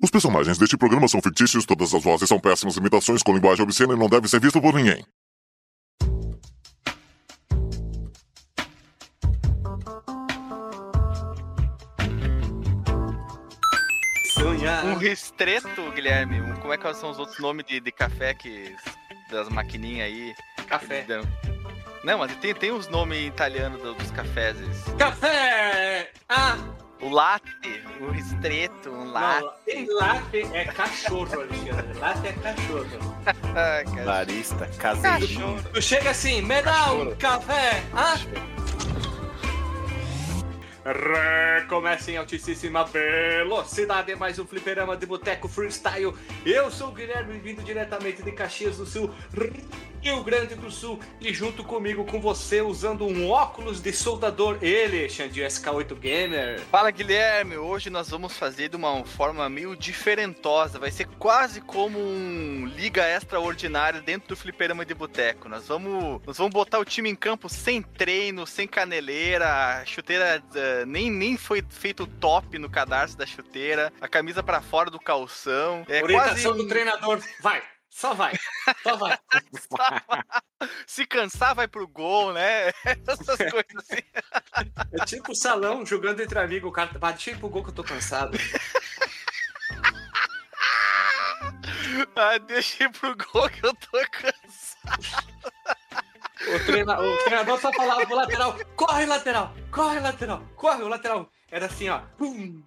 Os personagens deste programa são fictícios, todas as vozes são péssimas imitações com linguagem obscena e não deve ser visto por ninguém. Sonhar. Um ristreto, Guilherme. Um- como é que são os outros nomes de, de café que. das maquininhas aí? Café. Não, mas tem, tem os nomes italianos do- dos cafés. Café! Ah! O latte, o ristreto, um latte. Não, latte é cachorro, Alexandre. Latte é cachorro. Ah. Barista, caseirinho. Tu chega assim, me dá um Cachorro. café! Ah! Recomeça em altíssima velocidade, mais um fliperama de boteco freestyle. Eu sou o Guilherme, vindo diretamente de Caxias do Sul, Rio Grande do Sul, e junto comigo, com você, usando um óculos de soldador, ele, Xandi SK8 Gamer. Fala Guilherme, hoje nós vamos fazer de uma forma meio diferentosa. Vai ser quase como um liga extraordinária dentro do fliperama de boteco. Nós vamos, nós vamos botar o time em campo sem treino, sem caneleira, a chuteira eh, nem, nem foi feito top no cadarço da chuteira, a camisa pra fora do calção. É Orientação quase do treinador, vai, só vai, só vai. se cansar vai pro gol, né? Essas coisas assim. É tipo o salão jogando entre amigos, o cara tá ir pro gol que eu tô cansado. Ah, deixa ir pro gol que eu tô cansado. O, treina- o treinador só falava pro lateral: corre, lateral, corre, lateral, corre, o lateral. Era assim, ó. Vum.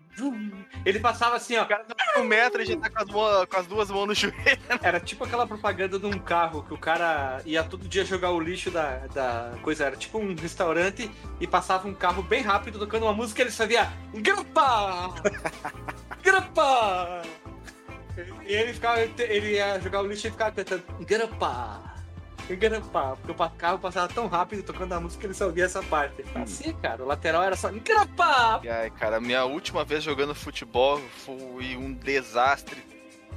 Ele passava assim, ó. O cara tá com um metro e já tá com as, mãos- com as duas mãos no joelho. Era tipo aquela propaganda de um carro que o cara ia todo dia jogar o lixo da, da coisa. Era tipo um restaurante e passava um carro bem rápido tocando uma música e ele só via Grapa! Grapa! E ele ficava, ele ia jogar o lixo e ficava cantando Grapa! Grapa! Porque o carro passava tão rápido tocando a música que ele só ouvia essa parte. Assim, cara, o lateral era só Grapa! E aí, cara, minha última vez jogando futebol foi um desastre.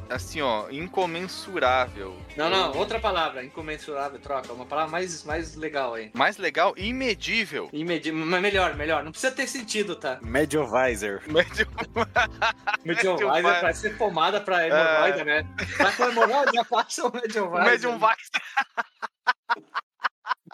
Assim, ó, incomensurável. Não, não, outra palavra, incomensurável, troca. Uma palavra mais, mais legal aí. Mais legal, imedível. Imedi mas melhor, melhor. Não precisa ter sentido, tá? Mediovisor. Visor parece ser pomada pra hemorroida, né? Tá com hemorroida, passa o Medium Visor.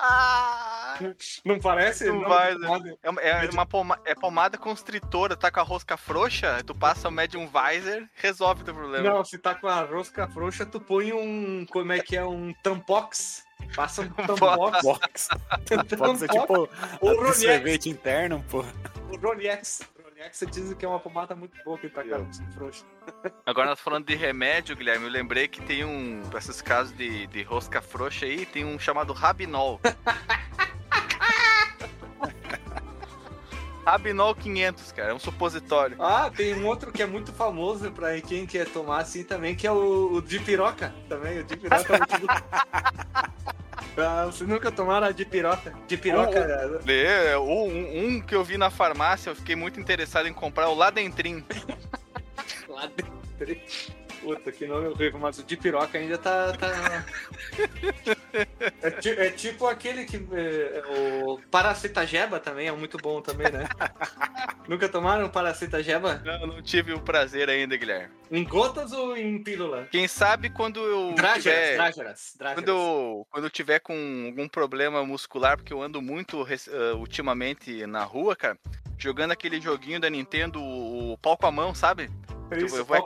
Ah, Não parece? Medium Não, né? Visor. pomada. é uma, é uma poma- é pomada constritora, tá com a rosca frouxa, tu passa o Medium Visor, resolve teu problema. Não, se tá com a rosca frouxa, tu põe um. Como é que é? Um tampox. Passa um tampox. Box. Pode ser tipo O sorvete interno, pô. O Rolex. O Rolex dizem que é uma pomada muito boa que tá com a rosca frouxa. Agora nós falando de remédio, Guilherme, eu lembrei que tem um, pra esses casos de, de rosca frouxa aí, tem um chamado Rabinol. Rabinol 500, cara, é um supositório. Ah, tem um outro que é muito famoso pra quem quer tomar assim também, que é o, o de piroca também. O de piroca é muito... Ah, Vocês nunca tomaram de piroca? De piroca. É, um, um que eu vi na farmácia, eu fiquei muito interessado em comprar, o Ladentrin. Lá dentro. Puta, que nome horrível, mas o de piroca ainda tá. tá... É, ti- é tipo aquele que. é, o Paracetajeba também é muito bom também, né? Nunca tomaram Paracetajeba? Não, não tive o prazer ainda, Guilherme. Em gotas ou em pílula? Quem sabe quando eu Drágeras, tiver... drágeras, drágeras. Quando eu, quando eu tiver com algum problema muscular, porque eu ando muito ah, ultimamente na rua, cara, jogando aquele joguinho da Nintendo, o pau com a mão, sabe? Isso, tu, vai,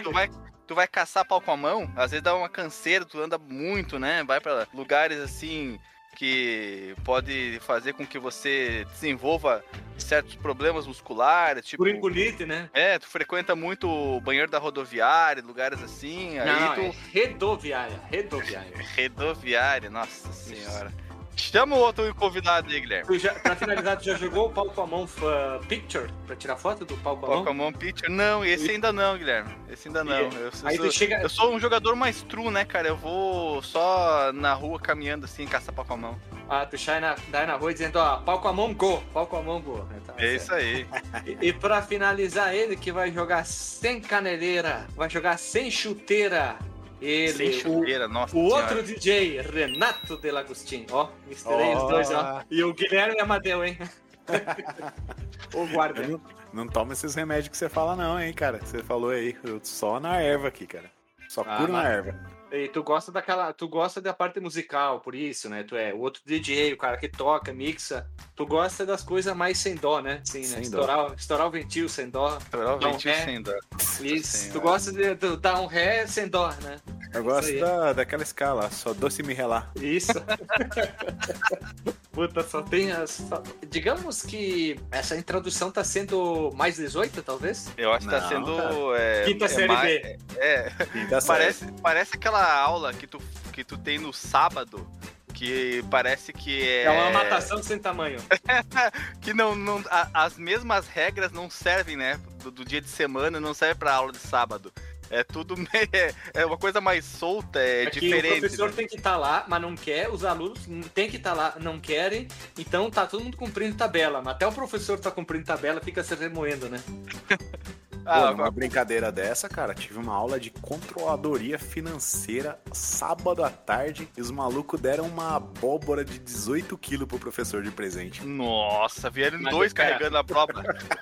tu, tu, tu caçar pau com a mão, às vezes dá uma canseira, tu anda muito, né? Vai pra lugares assim que pode fazer com que você desenvolva certos problemas musculares, tipo. Furiculite, né? É, tu frequenta muito o banheiro da rodoviária, lugares assim, aí Não, tu. é rodoviária, rodoviária. Rodoviária, nossa senhora. Chama o outro convidado aí, Guilherme. Tu já, pra finalizar, tu já jogou o pau com a mão uh, picture? Pra tirar foto do pau com a mão? Pokémon Picture? Não, esse ainda não, Guilherme. Esse ainda não. Eu, Aí sou, tu chega. eu sou um jogador mais true, né, cara? Eu vou só na rua caminhando assim, caçar Pokémon. Ah, tu sai na, daí na rua dizendo, ó, pau com a mão, go, pau com a mão, go. Tá É isso aí. E, e pra finalizar, ele que vai jogar sem caneleira, vai jogar sem chuteira. Ele, Sem o- nossa O, senhora. outro DJ, Renato Delagostin. Ó, misturei os Ó. dois, ó. E o Guilherme Amadeu, hein? o guarda. Não, Não toma esses remédios que você fala, não, hein, cara. Você falou aí, eu só na erva aqui, cara. Só Ah, curo na erva. E tu gosta daquela. Tu gosta da parte musical, por isso, né? Tu é o outro DJ, o cara que toca, mixa. Tu gosta das coisas mais sem dó, né? Sim, né? Sem dó. Estourar, estourar o ventil sem dó. Estourar o ventil é. sem dó. Isso. Tu gosta de tu dar um ré sem dó, né? Eu gosto da, daquela escala, só doce me relar. Isso. Puta, só tem as. só- Digamos que essa introdução tá sendo mais 18, talvez? Eu acho que tá Não, sendo. cara. É, Quinta é série B. É, série. parece, parece aquela aula que tu, que tu tem no sábado. Que parece que é. É, uma matação sem tamanho. Que não. não a- as mesmas regras não servem, né? Do, do dia de semana não serve pra aula de sábado. É tudo. meio- É, é uma coisa mais solta, é, É diferente. o professor né? tem que estar lá, mas não quer, os alunos tem que estar lá, não querem, então tá todo mundo cumprindo tabela. Mas até o professor tá cumprindo tabela, fica se remoendo, né? Pô, Ah, numa brincadeira dessa, cara, tive uma aula de controladoria financeira sábado à tarde e os malucos deram uma abóbora de 18 quilos pro professor de presente. Nossa, vieram Mas, dois cara, carregando a prova.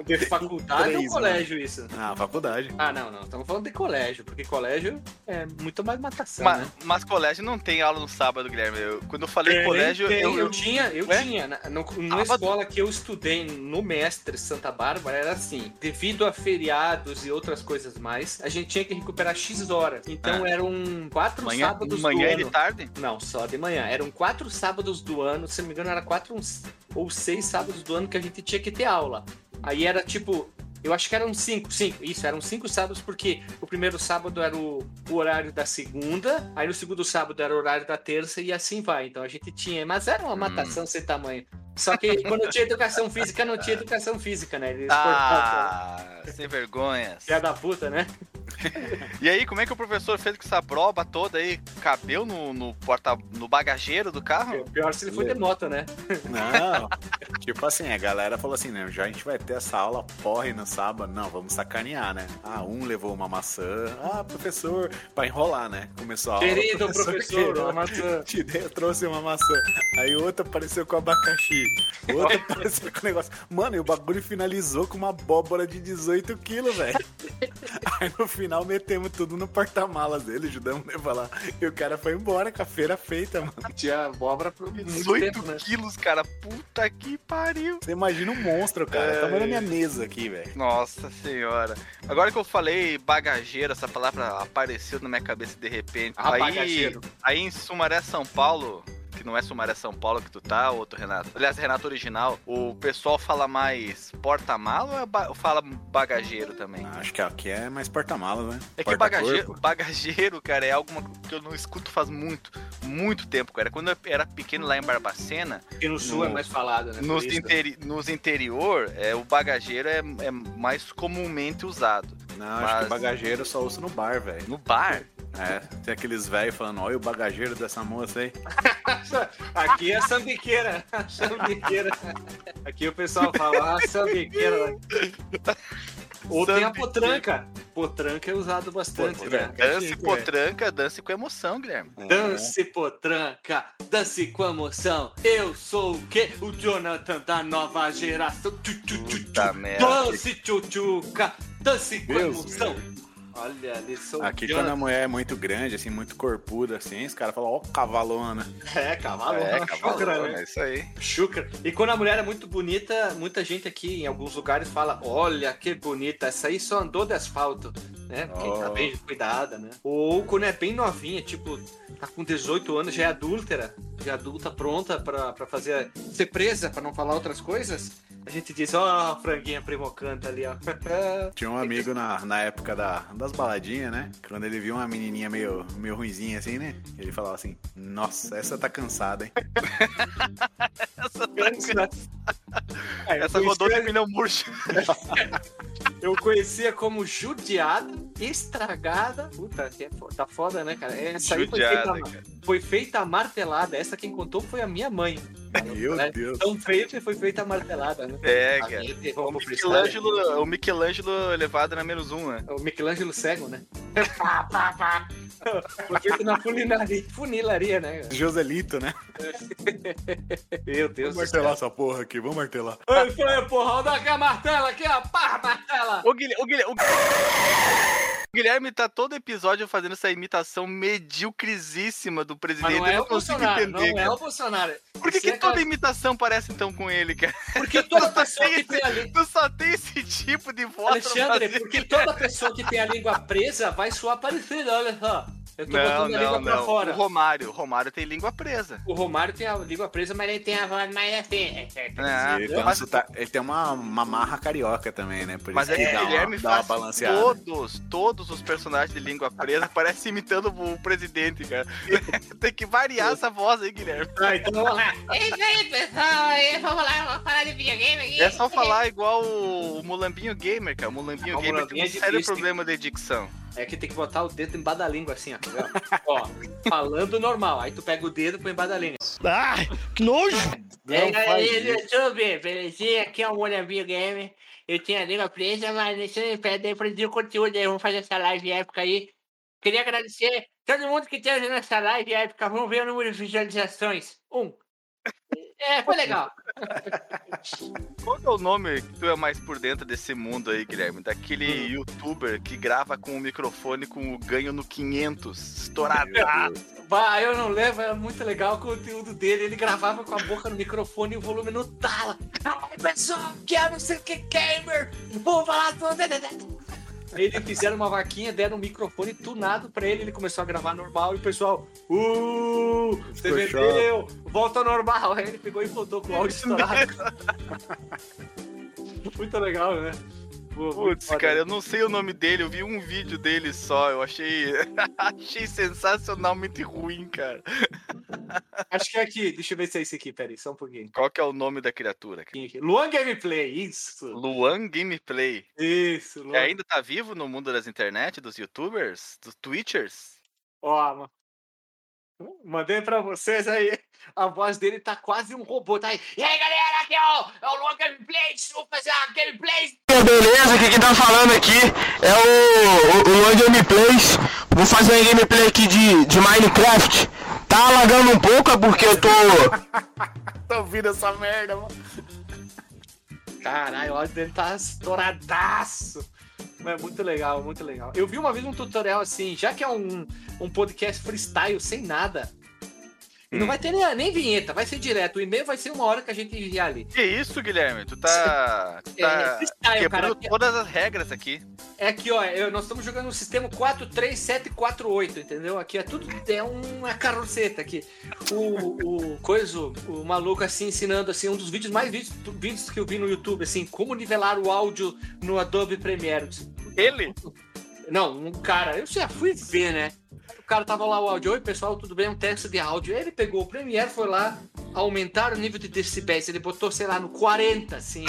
De faculdade ou Três, colégio isso? Ah, faculdade. Ah, não, não. Estamos falando de colégio, porque colégio é muito mais matação, mas, né? mas colégio não tem aula no sábado, Guilherme. Eu- quando eu falei Tem, colégio, tem. eu, eu, tinha, eu Ué? tinha. Na, no- Sábado? escola que eu estudei no Mestre Santa Bárbara, era assim: devido a feriados e outras coisas mais, a gente tinha que recuperar X horas. Então eram quatro manhã, sábados manhã do e de ano. tarde. Não, só de manhã. Eram quatro sábados do ano, se não me engano, era quatro uns- ou seis sábados do ano que a gente tinha que ter aula. Aí era tipo. Eu acho que eram cinco, cinco, isso, eram cinco sábados, porque o primeiro sábado era o, o horário da segunda, aí no segundo sábado era o horário da terça e assim vai. Então a gente tinha, mas era uma matação sem tamanho. Só que quando tinha educação física, não tinha educação física, né? Eles cortavam. Ah, sem vergonhas. Filha da puta, né? E aí, como é que o professor fez com essa prova toda aí? Cabeu no, no porta, no bagageiro do carro? Pior se ele foi de moto, né? Não, tipo assim, a galera falou assim, né? Já a gente vai ter essa aula porre no sábado. Não, vamos sacanear, né? Ah, um levou uma maçã. Ah, professor, pra enrolar, né? Começou a aula. Querido professor, quebrou. uma maçã. Te dei, eu trouxe uma maçã. Aí outra apareceu com abacaxi. Outra apareceu com negócio. Mano, e o bagulho finalizou com uma abóbora de 18 quilos, velho. Aí no final metemos tudo no porta-malas dele, ajudamos a levar lá. E o cara foi embora com a feira feita, mano. Tinha abóbora por muito 18 tempo, né? quilos, cara. Puta que pariu. Você imagina um monstro, cara. É. Tamanho da minha mesa aqui, velho. Nossa senhora. Agora que eu falei bagageiro, essa palavra apareceu na minha cabeça de repente. Ah, aí, bagageiro. aí em Sumaré, São Paulo, que não é Sumaré, São Paulo que tu tá, outro Renato. Aliás, Renato original, o pessoal fala mais porta-mala ou é ba- fala bagageiro também? Acho que aqui é mais porta-malas, né? É que bagageiro, bagageiro, cara, é algo que eu não escuto faz muito, muito tempo, cara. Quando eu era pequeno lá em Barbacena, Porque no sul No- é mais falado, né? nos, interi nos interior, é, o bagageiro é, é mais comumente usado. Não, acho Mas- que bagageiro eu só uso no bar, velho. No bar, É, tem aqueles velhos falando, olha o bagageiro dessa moça aí. Aqui é sambiqueira. sambiqueira. Aqui o pessoal fala, ah, sambiqueira. Ou tem a potranca. Potranca é usado bastante, né? Dance potranca, dance com emoção, Guilherme. Dance potranca, dance com emoção. Eu sou o quê? O Jonathan da nova geração. Tchu, tchu, tchu, tchu. Dance tchutchuca, dance com Deus, emoção. Olha sou Aqui quando a mulher é muito grande, assim, muito corpuda, assim, os caras falam, ó, cavalona. É, cavalo, é, uma cavalo, chúcara, né? é isso aí. Chucra. E quando a mulher é muito bonita, muita gente aqui em alguns lugares fala: Olha que bonita, essa aí só andou de asfalto, né? Porque Oh. tá bem cuidada, né? Ou quando é bem novinha, tipo, tá com 18 anos, já é adúltera, já é adulta pronta pra fazer. ser presa, pra não falar outras coisas. A gente diz: Ó, a franguinha primocanta ali, ó. Tinha um amigo na, na época da, das baladinhas, né? Quando ele viu uma menininha meio, meio ruinzinha assim, né? Ele falava assim, nossa, essa tá cansada, hein? É, eu Essa rodou de pneu murcho. Eu conhecia como judiada, estragada. Puta, que é foda, tá foda, né, cara? Essa aí foi Judiada, feita, cara. foi feita a martelada. Essa quem contou foi a minha mãe. Meu Né? Deus. Tão feio que foi feita a martelada, né? É, A cara. minha O. Michelangelo, o Michelangelo levado na menos um, né? O Michelangelo cego, né? Pá, pá, pá. Foi feito na funilaria, funilaria né? Joselito, né? Meu Deus Vamos martelar essa porra aqui, vamos martelar. Oi, foi, porra, olha aqui a martela aqui, ó. Pá, martela. O Guilherme, o Guilherme, o Guilherme tá todo episódio fazendo essa imitação medíocrisíssima do Mas presidente. não eu é não o consigo Bolsonaro, entender. não é cara. o Bolsonaro. Por que, que é toda cara- imitação parece então com ele, cara? Porque toda pessoa que tem a língua... Tu só tem esse tipo de voz Alexandre, porque toda pessoa que tem a língua presa vai suar parecido, olha só. Eu tô Não, botando a língua não, pra não. fora. O Romário, o Romário tem língua presa. O Romário tem a língua presa, mas ele tem a voz mais assim. É, Ele tem, um mas, sotaque- ele tem uma, uma marra carioca também, né? Por mas isso é que dá o uma, Guilherme dá uma balanceada. todos, todos os personagens de língua presa parecem imitando o presidente, cara. tem que variar essa voz aí, Guilherme. Ah, então vamos lá. É isso aí, pessoal. Aí, vamos lá, vamos falar de videogame aqui. É só falar igual o, Mulambinho Gamer, cara. O Mulambinho Ah, Gamer Mulambinho tem um é sério difícil, problema de dicção. É que tem que botar o dedo embaixo da língua assim, ó. tá ó, falando normal. Aí tu pega o dedo e põe embaixo da língua. Ah, que nojo! E aí, galera do. YouTube, belezinha? Aqui é o Molhambinho Game. Eu tinha a língua presa, mas isso impede de o conteúdo aí. Vamos fazer essa live épica aí. Queria agradecer todo mundo que esteja nessa live épica. Vamos ver o número de visualizações. Um. É, foi legal. Qual que é o nome que tu é mais por dentro desse mundo aí, Guilherme? Daquele youtuber que grava com o microfone com o ganho no 500, estourado. Bah, eu não lembro, é muito legal o conteúdo dele. Ele gravava com a boca no microfone e o volume no tala. Ai, pessoal, que é não sei o que gamer. Vou falar tudo. Aí eles fizeram uma vaquinha, deram um microfone tunado pra ele, ele começou a gravar normal e o pessoal, uh, você vendeu, volta ao normal. Aí ele pegou e voltou com o áudio estourado. Muito legal, né? Putz, cara, eu não sei o nome dele, eu vi um vídeo dele só, eu achei, achei sensacionalmente ruim, cara. Acho que é aqui, deixa eu ver se é esse aqui, peraí, só um pouquinho. Qual que é o nome da criatura? cara? Luan Gameplay, isso. Luan Gameplay. Isso, Luan. É, ainda tá vivo no mundo das internet, dos youtubers, dos twitchers? Ó, mandei pra vocês aí. A voz dele tá quase um robô, tá aí. E aí, galera, aqui é o, é o Luan Gameplay, vou fazer uma gameplay. Beleza, aqui quem tá falando aqui é o, o, o Luan Gameplays. Vou fazer uma gameplay aqui de, de Minecraft. Tá alagando um pouco é porque eu tô. Tô ouvindo essa merda, mano. Caralho, o áudio dele tá estouradaço. É muito legal, muito legal. Eu vi uma vez um tutorial assim, já que é um, um podcast freestyle sem nada, não Hum. vai ter nem, nem vinheta, vai ser direto. O e-mail vai ser uma hora que a gente enviar ali. Que isso, Guilherme? Tu tá, tu É, tá freestyle, cara. quebrando todas as regras aqui. É aqui, ó, eu- nós estamos jogando no sistema 43748, entendeu? Aqui é tudo, é uma carroceta aqui. O, o coisa, o maluco assim, ensinando assim, um dos vídeos mais vídeos, vídeos que eu vi no YouTube, assim, como nivelar o áudio no Adobe Premiere. Ele? Não, um cara, eu já fui ver, né? O cara tava lá o áudio, oi pessoal, tudo bem? Um teste de áudio. Ele pegou o Premiere, foi lá aumentar o nível de decibéis. Ele botou, sei lá, no 40, assim.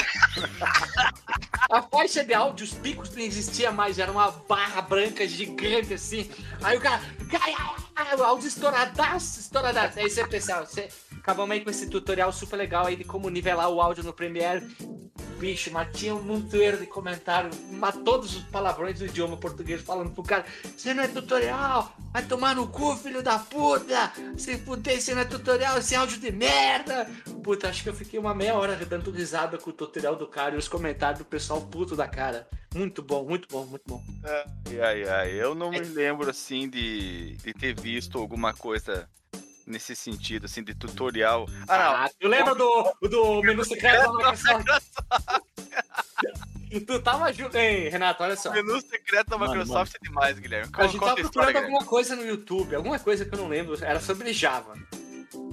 A faixa de áudio, os picos não existia mais, era uma barra branca gigante, assim. Aí o cara, o áudio estouradaço, estouradaço. Aí você, pessoal, você... acabamos aí com esse tutorial super legal aí de como nivelar o áudio no Premiere. Bicho, mas tinha um monteiro de comentário, mas todos os palavrões do idioma português falando pro cara: Você não é tutorial, vai tomar no cu, filho da puta! Se fuder, você não é tutorial, esse áudio de merda! Puta, acho que eu fiquei uma meia hora dando risada com o tutorial do cara e os comentários do pessoal puto da cara. Muito bom, muito bom, muito bom. Ai, ai, ai. Eu não me lembro, assim, de, de ter visto alguma coisa nesse sentido, assim, de tutorial. Ah, Ah, tu lembra do, do menu secreto da Microsoft? Tu tava junto. Ei, Renato, olha só. não. Menu secreto da Mano, Microsoft é demais, Guilherme. A gente tava história, procurando Guilherme. alguma coisa no YouTube, alguma coisa que eu não lembro, era sobre Java.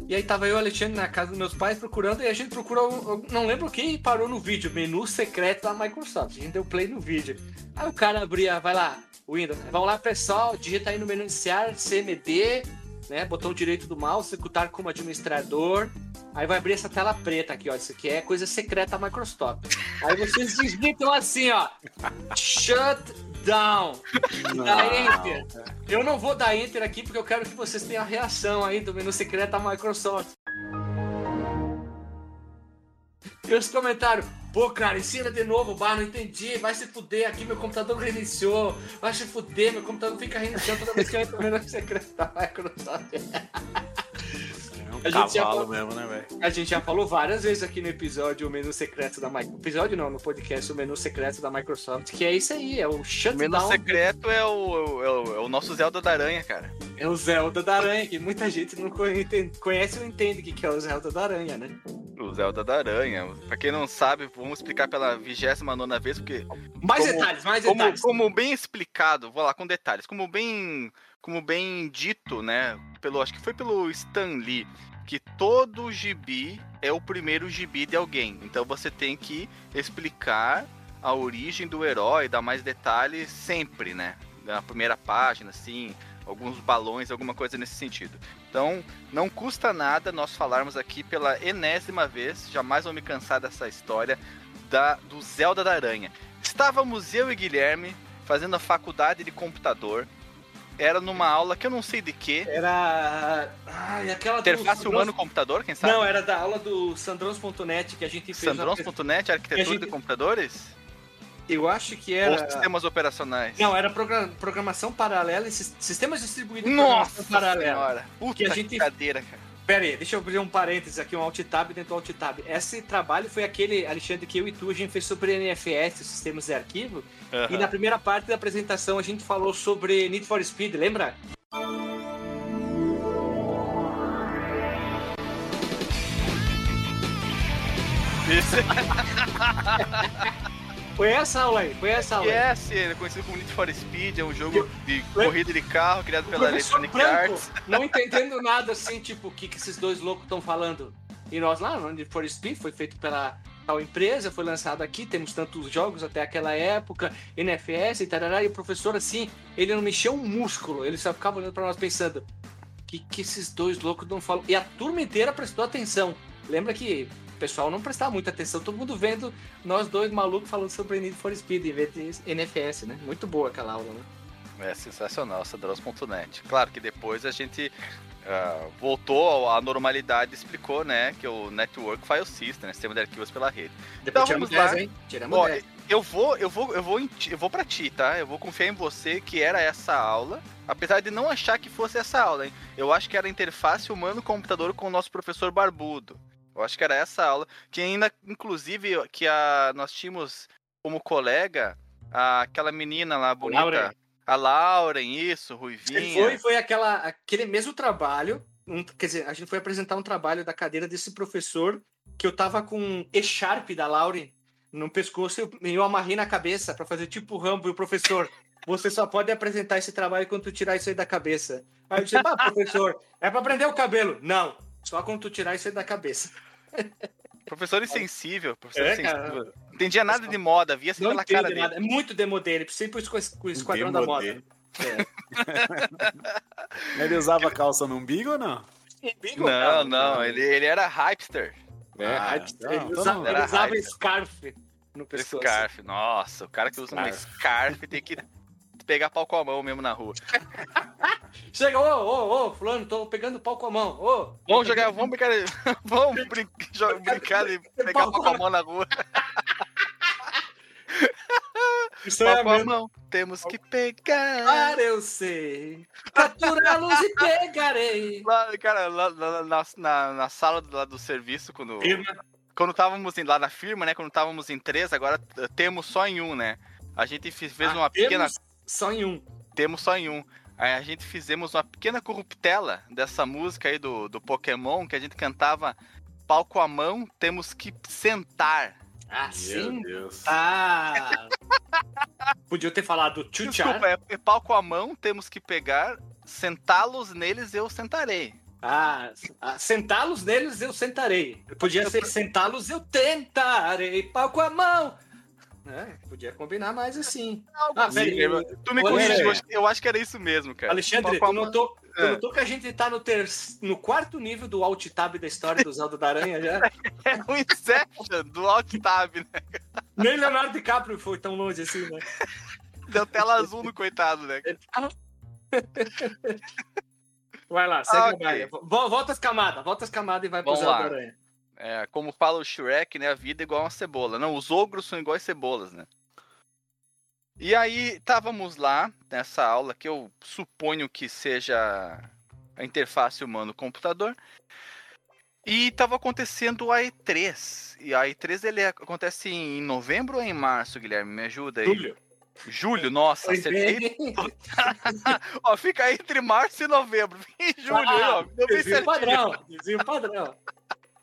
E aí tava eu e o Alexandre na casa dos meus pais procurando, e a gente procurou, não lembro quem e parou no vídeo, menu secreto da Microsoft. A gente deu play no vídeo. Aí o cara abria, vai lá, Windows, vamos lá pessoal, digita aí no menu iniciar, CMD, né, botão direito do mouse, executar como administrador. Aí vai abrir essa tela preta aqui, ó. Isso aqui é coisa secreta Microsoft. Aí vocês digitam assim, ó. Shut down. Dá enter. Eu não vou dar enter aqui porque eu quero que vocês tenham a reação aí do menu secreto da Microsoft. E os comentários, Pô, cara, ensina de novo, bah, não entendi. Vai se fuder aqui, meu computador reiniciou. Vai se fuder, meu computador fica reiniciando toda vez que eu entro no menu É um A gente já cavalo falou- mesmo, né, velho? A gente já falou várias vezes aqui no episódio o menu secreto da Microsoft. Episódio não, no podcast, o menu secreto da Microsoft, que é isso aí, é o O shutdown. menu secreto é o, é, o, é o nosso Zelda da Aranha, cara. É o Zelda da Aranha, que muita gente não conhe- conhece ou entende o que que é o Zelda da Aranha, né? O Zelda da Aranha. Pra quem não sabe, vamos explicar pela 29 vez, porque Mais Como- detalhes, mais como, detalhes. como bem explicado, vou lá com detalhes, como bem, como bem dito, né, pelo acho que foi pelo Stan Lee, que todo gibi é o primeiro gibi de alguém. Então você tem que explicar a origem do herói, dar mais detalhes sempre, né? Na primeira página, assim, alguns balões, alguma coisa nesse sentido. Então, não custa nada nós falarmos aqui pela enésima vez, jamais vou me cansar dessa história, da, do Zelda da Aranha. Estávamos eu e Guilherme fazendo a faculdade de computador. Era numa aula que eu não sei de que. Era. Ai, aquela do Interface Sandrões- humano-computador, quem sabe? Não, era da aula do Sandrons.net que a gente fez. Sandrons.net, arquitetura que gente- de computadores? Eu acho que Ou era. sistemas operacionais? Não, era progra- programação paralela e sis- sistemas distribuídos Nossa paralela. senhora. Puta Que que, a gente- cadeira, cara. Pera aí, deixa eu abrir um parênteses aqui, um alt tab dentro do alt tab. Esse trabalho foi aquele, Alexandre, que eu e tu a gente fez sobre NFS, os sistemas de arquivo. E na primeira parte da apresentação a gente falou sobre Need for Speed, lembra? Foi essa aula aí, foi essa aula aí. Yes, ele é conhecido como Need for Speed, é um jogo de corrida de carro criado O pela Electronic Branco, Arts. não entendendo nada assim, tipo, o que, que esses dois loucos estão falando. E nós lá, no Need for Speed, foi feito pela tal empresa, foi lançado aqui, temos tantos jogos até aquela época, NFS e tarará, e o professor assim, ele não mexeu um músculo, ele só ficava olhando pra nós pensando, o que, que esses dois loucos não falam? E a turma inteira prestou atenção. Lembra que pessoal não prestava muita atenção, todo mundo vendo nós dois malucos falando sobre Need for Speed em vez de NFS, né? Muito boa aquela aula, né? É sensacional, Sadros.net. Claro que depois a gente ah, voltou à normalidade e explicou, né, que o Network File System, né, sistema de arquivos pela rede. Depois Então, tiramos vamos lá. 10, hein? Tiramos Ó, 10. eu vou, eu vou, eu vou, ti- eu vou para ti, tá? Eu vou confiar em você que era essa aula, apesar de não achar que fosse essa aula, hein? Eu acho que era a interface humano-computador com o nosso professor Barbudo. Eu acho que era essa aula, que ainda, inclusive, que a, nós tínhamos como colega a- aquela menina lá bonita, Lauren. a Lauren, isso, Ele Ruivinha. foi, foi aquela, aquele mesmo trabalho. um- quer dizer, a gente foi apresentar um trabalho da cadeira desse professor que eu tava com E-Sharp da Lauren no pescoço e eu, eu amarrei na cabeça pra fazer tipo o Rambo e o professor. Você só pode apresentar esse trabalho quando tu tirar isso aí da cabeça. Aí eu disse, ah, professor, é pra prender o cabelo. Não, só quando tu tirar isso aí da cabeça. Professor insensível, professor É, insensível. Não entendia nada de moda, via assim Não pela entende cara dele. nada. É muito demodê. Ele precisa ir pro esqua- pro esquadrão da moda. É. Ele usava calça no umbigo ou não? Bingo, Não, cara. não, ele, ele era hipster. É, Ah, ele então- então usava, ele usava scarf no pescoço. Scarf, nossa, o cara que usa uma scarf tem que pegar pau com a mão mesmo na rua. Chega, ô, ô, ô, fulano, tô pegando pau com a mão. Ô, Vamos jogar, vamos brincar, vamos brin jo- brincar de pegar pau com a mão na rua. isso é Pau com a mão, temos que pegar. Para, eu sei. Capturá-los e pegarei. Lá, cara, lá, lá na, na, na sala do, lá do serviço, quando, Firma. quando távamos em- lá na firma, né? Quando távamos em três, agora temos só em um, né? A gente fez Ah, uma pequena. temos Só em um. Temos só em um. Aí a gente fizemos uma pequena corruptela dessa música aí do, do Pokémon, que a gente cantava pau com a mão, temos que sentar. Assim? Meu Deus. Ah. Podia ter falado tchutchar. Desculpa, é, é pau com a mão, temos que pegar, sentá-los neles eu sentarei. Ah, ah, sentá-los neles eu sentarei. Podia ser sentá-los eu tentarei. Pau com a mão. É, podia combinar mais assim. Ah, Sim, velho, eu- tu me corrigiu, é. eu acho- que era isso mesmo, cara. Alexandre, tu notou, tu É. notou que a gente tá no, ter... no quarto nível do alt tab da história do Zelda da Aranha já? É o Inception do Alt Tab, né? Nem Leonardo DiCaprio foi tão longe assim, né? Deu tela azul no coitado, né? Vai lá, segue Ah, o ok. baile. Vo- Volta as camadas, volta as camadas e vai pro Vamos Zelda lá. da Aranha. É, como fala o Shrek, né? A vida é igual uma cebola. Não, os ogros são iguais cebolas, né? E aí, estávamos lá nessa aula que eu suponho que seja a interface humano-computador. E estava acontecendo a E3. E a E3 ele acontece em novembro ou em março, Guilherme? Me ajuda aí. Julho. Julho, nossa, acertei. ó, fica entre março e novembro. Em julho, Ah, ó. Padrão. Desvio padrão.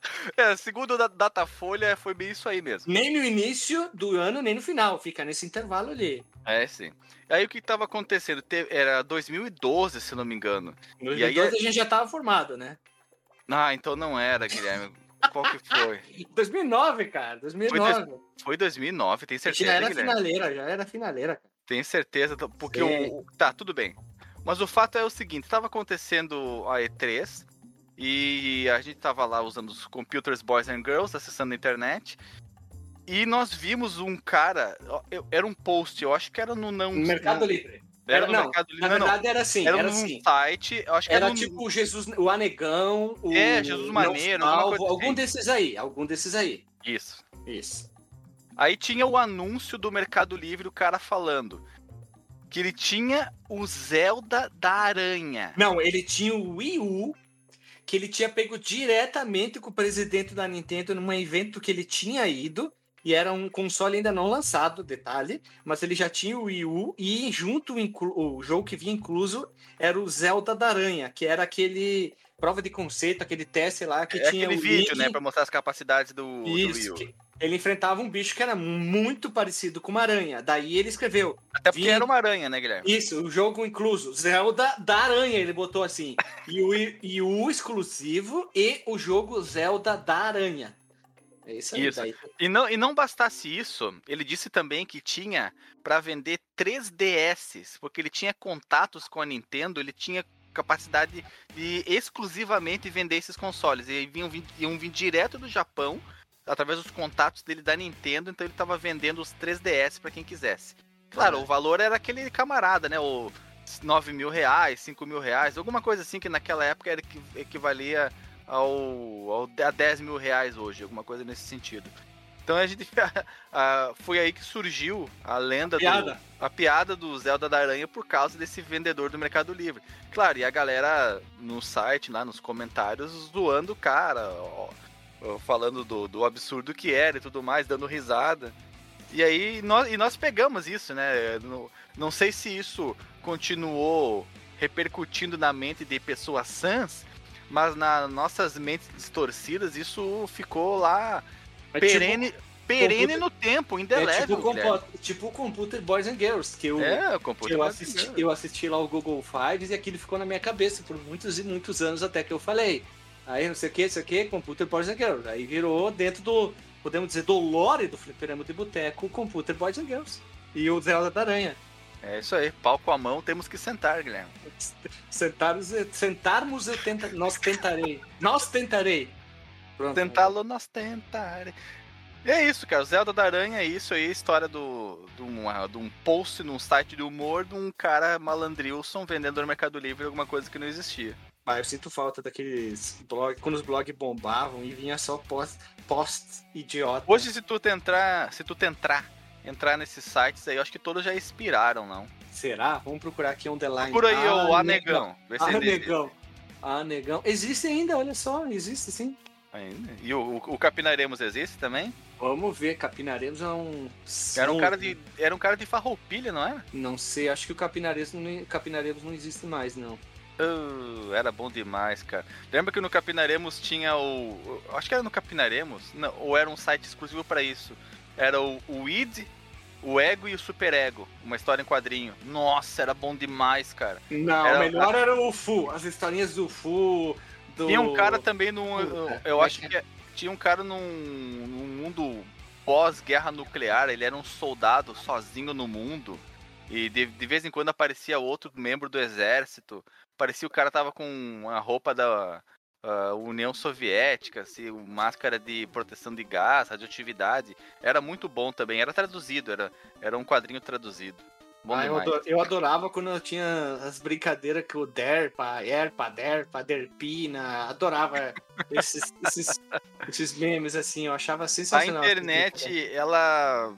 É, segundo a Datafolha, foi bem isso aí mesmo. Nem no início do ano, nem no final. Fica nesse intervalo ali. É, sim. Aí o que estava acontecendo? Te- Era 2012, se não me engano. No E aí 2012 a gente já tava formado, né? Ah, então não era, Guilherme. Qual que foi? 2009, cara. 2009. Foi 2009, tem A gente certeza, já era Guilherme? finaleira, já era finaleira. Tem certeza, porque o- Tá, tudo bem. Mas o fato é o seguinte: estava acontecendo a E3 e a gente tava lá usando os computers Boys and Girls, acessando a internet. E nós vimos um cara. Era um post, eu acho que era no não. No Mercado não, Livre. Era no não, Mercado Na Livre. Não, não. verdade era assim, Era, era, num assim. site, eu acho que era, Era tipo o Jesus, o Anegão, o É, Jesus Não Maneiro, Salvo, algum assim. desses aí, algum desses aí. Isso. Isso. Aí tinha o anúncio do Mercado Livre, o cara falando que ele tinha o Zelda da Aranha. Não, ele tinha o Wii U, que ele tinha pego diretamente com o presidente da Nintendo num evento que ele tinha ido, e era um console ainda não lançado, detalhe, mas ele já tinha o Wii U, e junto o, jogo que vinha incluso era o Zelda da Aranha, que era aquele prova de conceito, aquele teste lá que É tinha aquele o vídeo, Link- né, pra mostrar as capacidades do, do Wii Isso, U. que ele enfrentava um bicho que era muito parecido com uma aranha. Daí ele escreveu Até porque era uma aranha, né, Guilherme? isso, o jogo incluso, Zelda da Aranha, ele botou assim. E o, e o exclusivo e o jogo Zelda da Aranha. É isso aí. Isso. Daí. E não, e não bastasse isso, ele disse também que tinha pra vender 3DS, porque ele tinha contatos com a Nintendo, ele tinha capacidade de exclusivamente vender esses consoles. E vinham, vir- iam vir direto do Japão, através dos contatos dele da Nintendo, então ele estava vendendo os 3DS para quem quisesse. Claro, Ah. o valor era aquele camarada, né? O 9 mil reais, 5 mil reais, alguma coisa assim que naquela época era equi- equivalia ao, ao a 10 mil reais hoje, alguma coisa nesse sentido. Então a gente ah, foi aí que surgiu a lenda Piada. do a piada do Zelda da Aranha por causa desse vendedor do Mercado Livre. Claro, e a galera no site, lá nos comentários, zoando o cara, ó, falando do, do absurdo que era e tudo mais, dando risada. E aí nós, e nós pegamos isso, né? Não, não sei se isso continuou repercutindo na mente de pessoas sãs, mas nas nossas mentes distorcidas isso ficou lá É perene, perene computer- no tempo, tipo, é indelével. tipo, compo- tipo o Computer Boys and Girls, que eu, É, que eu, assisti, eu assisti lá o Google Fives e aquilo ficou na minha cabeça por muitos e muitos anos até que eu falei. Aí não sei o que, não sei o que, Computer Boys and Girls. Aí virou dentro do, podemos dizer, do lore do Fliperama de Boteco, Computer Boys and Girls. E o Zelda da Aranha. É isso aí, pau com a mão, temos que sentar, Guilherme. Sentarmos, sentarmos eu tenta, nós tentarei. Nós tentarei. Tentá-lo, nós tentaremos. E é isso, cara. O Zelda da Aranha é isso aí, história do, de, um, ah, de um post num site de humor de um cara malandrilson vendendo no Mercado Livre alguma coisa que não existia. Ah, eu sinto falta daqueles blogs, quando os blogs bombavam e vinha só post, post idiota. Hoje, se tu tentar, se tu tentar entrar nesses sites aí, eu acho que todos já expiraram, não. Será? Vamos procurar aqui on the line. Por aí, Ah, o Anegão. Ah, ainda existe. ainda, olha só, existe sim. Ainda. E o, o, Capinaremos existe também? Vamos ver, Capinaremos é um. Era um cara de, era um cara de farroupilha, não era? Não sei, acho que o Capinaremos não, Capinaremos não existe mais, não. Uh, era bom demais, cara. Lembra que no Capinaremos tinha o. Acho que era no Capinaremos? Não, ou era um site exclusivo pra isso. Era o, o id, o ego e o super ego. Uma história em quadrinho. Nossa, era bom demais, cara. Não, Era- o melhor era o Fu, as historinhas do Fu. Do... Tinha um cara também num. Puta, Eu é acho que que tinha um cara num, num mundo pós-guerra nuclear. Ele era um soldado sozinho no mundo. E de, de vez em quando aparecia outro membro do exército. Parecia o cara tava com a roupa da ah, União Soviética, assim, máscara de proteção de gás, radioatividade. Era muito bom também. Era traduzido, era, era um quadrinho traduzido. Ah, eu, demais. ado- eu adorava quando eu tinha as brincadeiras que o Derpa, Erpa, Derpa, Derpina, adorava esses, esses, esses memes assim, eu achava A sensacional. internet, ela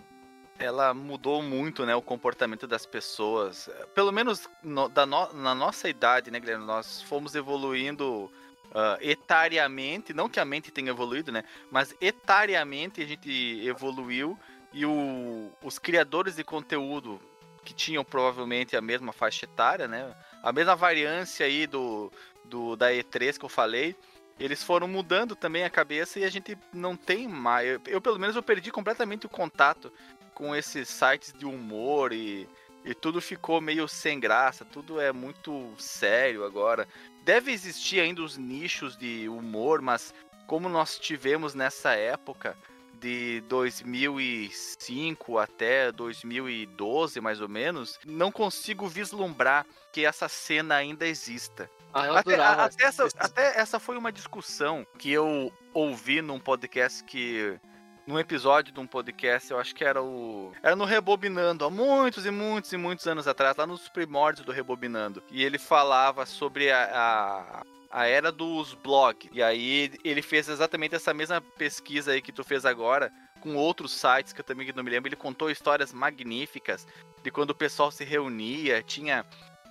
ela mudou muito, né, o comportamento das pessoas. Pelo menos no- da no- na nossa idade, né, Guilherme? Nós fomos evoluindo ah, etariamente, não que a mente tenha evoluído, né? Mas etariamente a gente evoluiu e o- os criadores de conteúdo que tinham provavelmente a mesma faixa etária, né? A mesma variância aí do, do da E3 que eu falei, eles foram mudando também a cabeça e a gente não tem mais. Eu, eu, pelo menos eu perdi completamente o contato com esses sites de humor e, e tudo ficou meio sem graça, tudo é muito sério agora. Deve existir ainda os nichos de humor, mas como nós tivemos nessa época de 2005 até 2012 mais ou menos, não consigo vislumbrar que essa cena ainda exista. Ah, Até, a- até essa, até essa foi uma discussão que eu ouvi num podcast que. Num episódio de um podcast, eu acho que era o. Era no Rebobinando, há muitos e muitos e muitos anos atrás, lá nos primórdios do Rebobinando. E ele falava sobre a, a, a era dos blogs. E aí ele fez exatamente essa mesma pesquisa aí que tu fez agora, com outros sites que eu também não me lembro. Ele contou histórias magníficas de quando o pessoal se reunia, tinha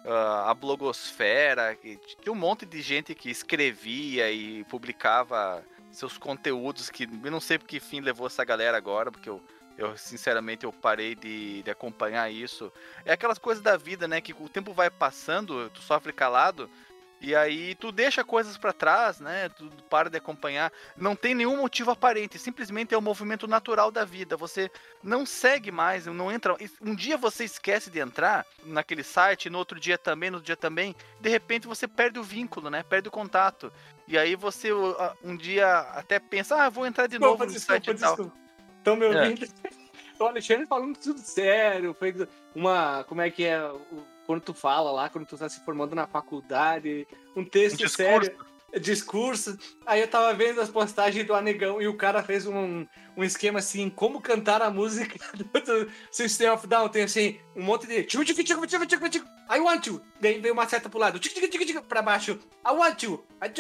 ah, a blogosfera, tinha um monte de gente que escrevia e publicava seus conteúdos que eu não sei por que fim levou essa galera agora, porque eu, eu sinceramente eu parei de, de acompanhar isso. É aquelas coisas da vida, né, que o tempo vai passando, tu sofre calado, e aí tu deixa coisas pra trás, né? Tu para de acompanhar. Não tem nenhum motivo aparente, simplesmente é o movimento natural da vida. Você não segue mais, não entra. Um dia você esquece de entrar naquele site, no outro dia também, no outro dia também. De repente você perde o vínculo, né? Perde o contato. E aí você um dia até pensa, ah, vou entrar de novo Desculpa, no desculpa, site e tal. desculpa. Estão me É. O Alexandre falando tudo sério, fez uma. Como é que é? o- Quando tu fala lá, quando tu tá se formando na faculdade, um texto discurso. sério, discurso. Aí eu tava vendo as postagens do Anegão e o cara fez um, um esquema assim, como cantar a música do, do System of Down. Tem assim, um monte de. I want you. Daí vem uma seta pro lado, tchicu, tchicu, tchicu, pra baixo. I want you. Aí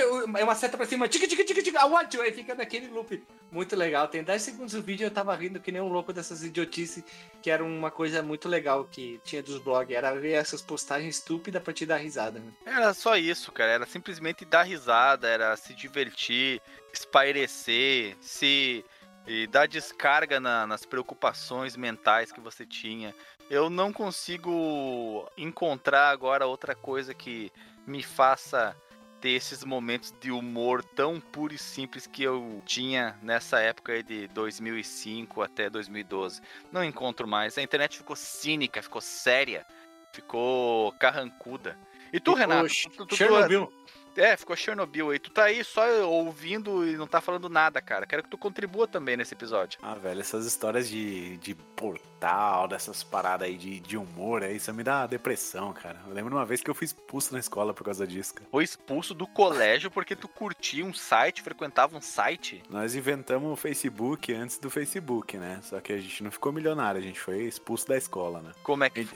uma seta pra cima, tchicu, tchicu, tchicu, tchicu, I want you. Aí fica naquele loop. Muito legal. Tem 10 segundos do vídeo eu tava rindo que nem um louco dessas idiotices, que era uma coisa muito legal que tinha dos blogs. Era ver essas postagens estúpidas pra te dar risada. Né? Era só isso, cara. Era simplesmente dar risada, era se divertir, espairecer, se e dar descarga na- nas preocupações mentais que você tinha. Eu não consigo encontrar agora outra coisa que me faça ter esses momentos de humor tão puro e simples que eu tinha nessa época aí de 2005 até 2012. Não encontro mais. A internet ficou cínica, ficou séria, ficou carrancuda. E tu, Ficou Renato? Tu- tu- tu- Chernobyl. É, ficou Chernobyl aí. Tu tá aí só ouvindo e não tá falando nada, cara. Quero que tu contribua também nesse episódio. Ah, velho, essas histórias de, de portal, dessas paradas aí de, de humor, aí, isso me dá depressão, cara. Eu lembro uma vez que eu fui expulso na escola por causa disso, cara. Foi expulso do colégio porque tu curtia um site, frequentava um site. Nós inventamos o Facebook antes do Facebook, né? Só que a gente não ficou milionário, a gente foi expulso da escola, né? Como é que?